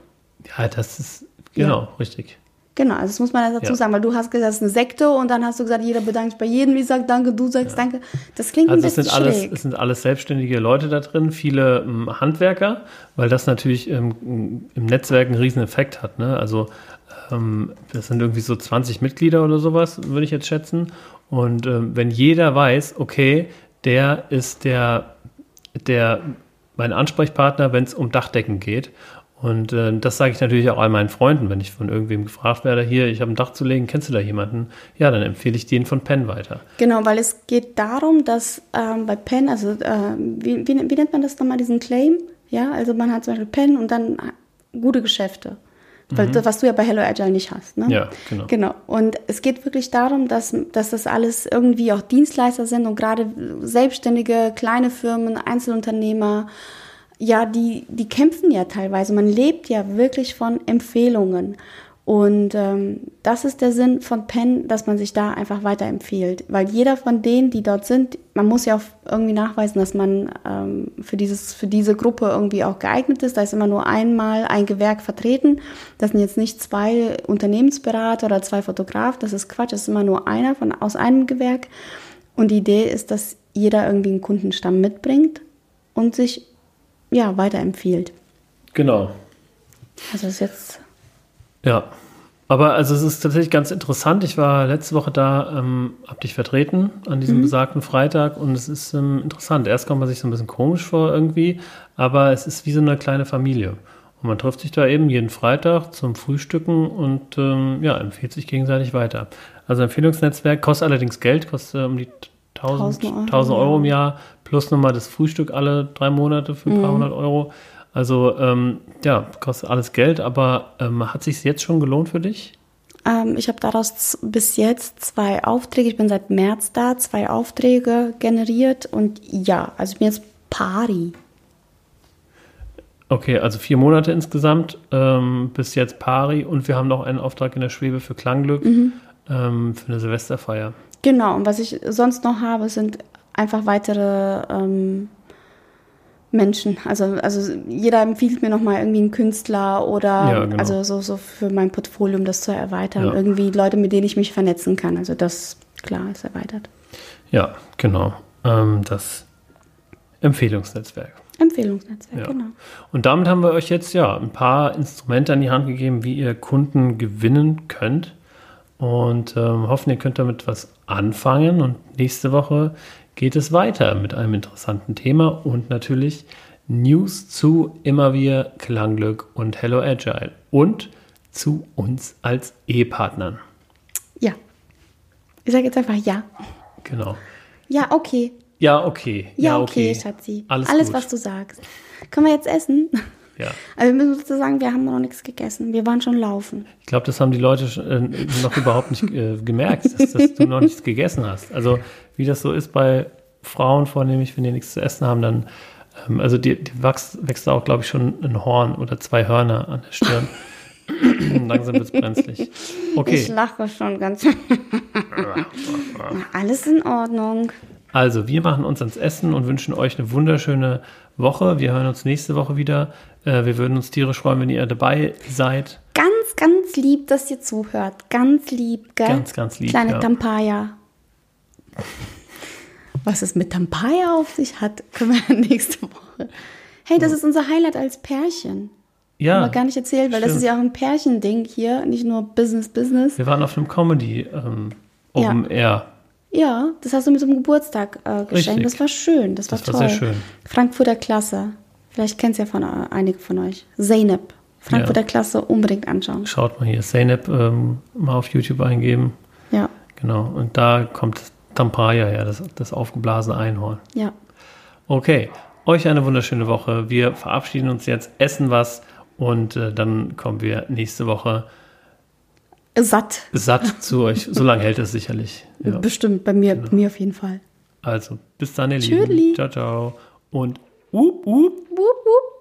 Ja, das ist genau richtig. Genau, also das muss man dazu Ja. sagen, weil du hast gesagt, es ist eine Sekte und dann hast du gesagt, jeder bedankt sich bei jedem, ich sag danke, du sagst danke. Das klingt Also ein es bisschen sind, alles, schräg. es sind alles selbstständige Leute da drin, viele ähm, Handwerker, weil das natürlich ähm, im Netzwerk einen riesen Effekt hat. Ne? Also ähm, das sind irgendwie so 20 Mitglieder oder sowas, würde ich jetzt schätzen. Und ähm, wenn jeder weiß, okay, der ist der, der mein Ansprechpartner, wenn es um Dachdecken geht. Und äh, das sage ich natürlich auch all meinen Freunden, wenn ich von irgendwem gefragt werde, hier, ich habe ein Dach zu legen, kennst du da jemanden? Ja, dann empfehle ich den von Penn weiter. Genau, weil es geht darum, dass ähm, bei Penn, also äh, wie, wie, wie nennt man das nochmal, diesen Claim? Ja, also man hat zum Beispiel Penn und dann gute Geschäfte. Weil, das, was du ja bei Hello Agile nicht hast. Ne? Mhm. Ja, genau. Genau. Und es geht wirklich darum, dass, dass das alles irgendwie auch Dienstleister sind und gerade selbstständige, kleine Firmen, Einzelunternehmer, ja, die, die kämpfen ja teilweise. Man lebt ja wirklich von Empfehlungen. Und ähm, das ist der Sinn von Penn, dass man sich da einfach weiterempfiehlt. Weil jeder von denen, die dort sind, man muss ja auch irgendwie nachweisen, dass man ähm, für, dieses, für diese Gruppe irgendwie auch geeignet ist. Da ist immer nur einmal ein Gewerk vertreten. Das sind jetzt nicht zwei Unternehmensberater oder zwei Fotografen. Das ist Quatsch. Das ist immer nur einer von, aus einem Gewerk. Und die Idee ist, dass jeder irgendwie einen Kundenstamm mitbringt und sich ja weiterempfiehlt. Genau. Also das ist jetzt Ja, aber also es ist tatsächlich ganz interessant. Ich war letzte Woche da, ähm, hab dich vertreten an diesem besagten Freitag und es ist ähm, interessant. Erst kommt man sich so ein bisschen komisch vor irgendwie, aber es ist wie so eine kleine Familie. Und man trifft sich da eben jeden Freitag zum Frühstücken und ähm, ja, empfiehlt sich gegenseitig weiter. Also Empfehlungsnetzwerk kostet allerdings Geld, kostet um die 1000, 1000 Euro, 1000 Euro im ja. Jahr plus nochmal das Frühstück alle drei Monate für ein paar hundert Euro. Also ähm, ja, kostet alles Geld, aber ähm, hat sich jetzt schon gelohnt für dich? Ähm, ich habe daraus bis jetzt zwei Aufträge, ich bin seit März da, zwei Aufträge generiert und ja, also ich bin jetzt pari. Okay, also vier Monate insgesamt, ähm, bis jetzt pari und wir haben noch einen Auftrag in der Schwebe für Klangglück ähm, für eine Silvesterfeier. Genau, und was ich sonst noch habe, sind einfach weitere ähm, Menschen. Also, also jeder empfiehlt mir nochmal irgendwie einen Künstler oder Ja, genau. also so, so für mein Portfolio, um das zu erweitern. Ja. Irgendwie Leute, mit denen ich mich vernetzen kann. Also das, klar, ist erweitert. Ja, genau. Ähm, das Empfehlungsnetzwerk. Empfehlungsnetzwerk, Ja. genau. Und damit haben wir euch jetzt ja ein paar Instrumente an die Hand gegeben, wie ihr Kunden gewinnen könnt. Und ähm, hoffen, ihr könnt damit was anfangen. Und nächste Woche geht es weiter mit einem interessanten Thema und natürlich News zu Immer wir Klangglück und Hello Agile und zu uns als Ehepartnern. Ja. Ich sage jetzt einfach ja. Genau. Ja, okay. Ja, okay. Ja, okay, Schatzi. Alles, Alles gut. was du sagst. Können wir jetzt essen? Ja. Aber wir müssen sozusagen sagen, wir haben noch nichts gegessen. Wir waren schon laufen. Ich glaube, das haben die Leute äh, noch überhaupt nicht äh, gemerkt, dass, dass du noch nichts gegessen hast. Also wie das so ist bei Frauen vornehmlich, wenn die nichts zu essen haben, dann, ähm, also die, die wächst, wächst da auch, glaube ich, schon ein Horn oder zwei Hörner an der Stirn. Langsam wird es brenzlig. Ich Okay, lache schon ganz. Alles in Ordnung. also wir machen uns ans Essen und wünschen euch eine wunderschöne Woche. Wir hören uns nächste Woche wieder. Äh, wir würden uns tierisch freuen, wenn ihr dabei seid. Ganz, ganz lieb, dass ihr zuhört. Ganz lieb, gell? Ganz, ganz lieb, Kleine ja. Tampaya. Was es mit Tampaya auf sich hat, können wir nächste Woche. Hey, das ist unser Highlight als Pärchen. Ja, Haben wir gar nicht erzählt, weil das stimmt. ist ja auch ein Pärchending hier, nicht nur Business, Business. wir waren auf einem Comedy ähm, Open Air. Ja, das hast du mir zum Geburtstag äh, geschenkt. Richtig. Das war schön, das war Das war toll. sehr schön. Frankfurter Klasse. Vielleicht kennt ja von äh, einige von euch. Zeynep. Frankfurter Ja. Klasse unbedingt anschauen. Schaut mal hier, Zeynep ähm, mal auf YouTube eingeben. Ja, Genau, und da kommt Tampaya her, das, das aufgeblasene Einhorn. ja. Okay, euch eine wunderschöne Woche. Wir verabschieden uns jetzt, essen was und äh, dann kommen wir nächste Woche Satt. satt zu euch. So lange hält es sicherlich. Ja. Bestimmt, bei mir, bei mir auf jeden Fall. Also, bis dann, ihr Tschüssi. Lieben. Ciao, ciao. Und Up, up. Up, up.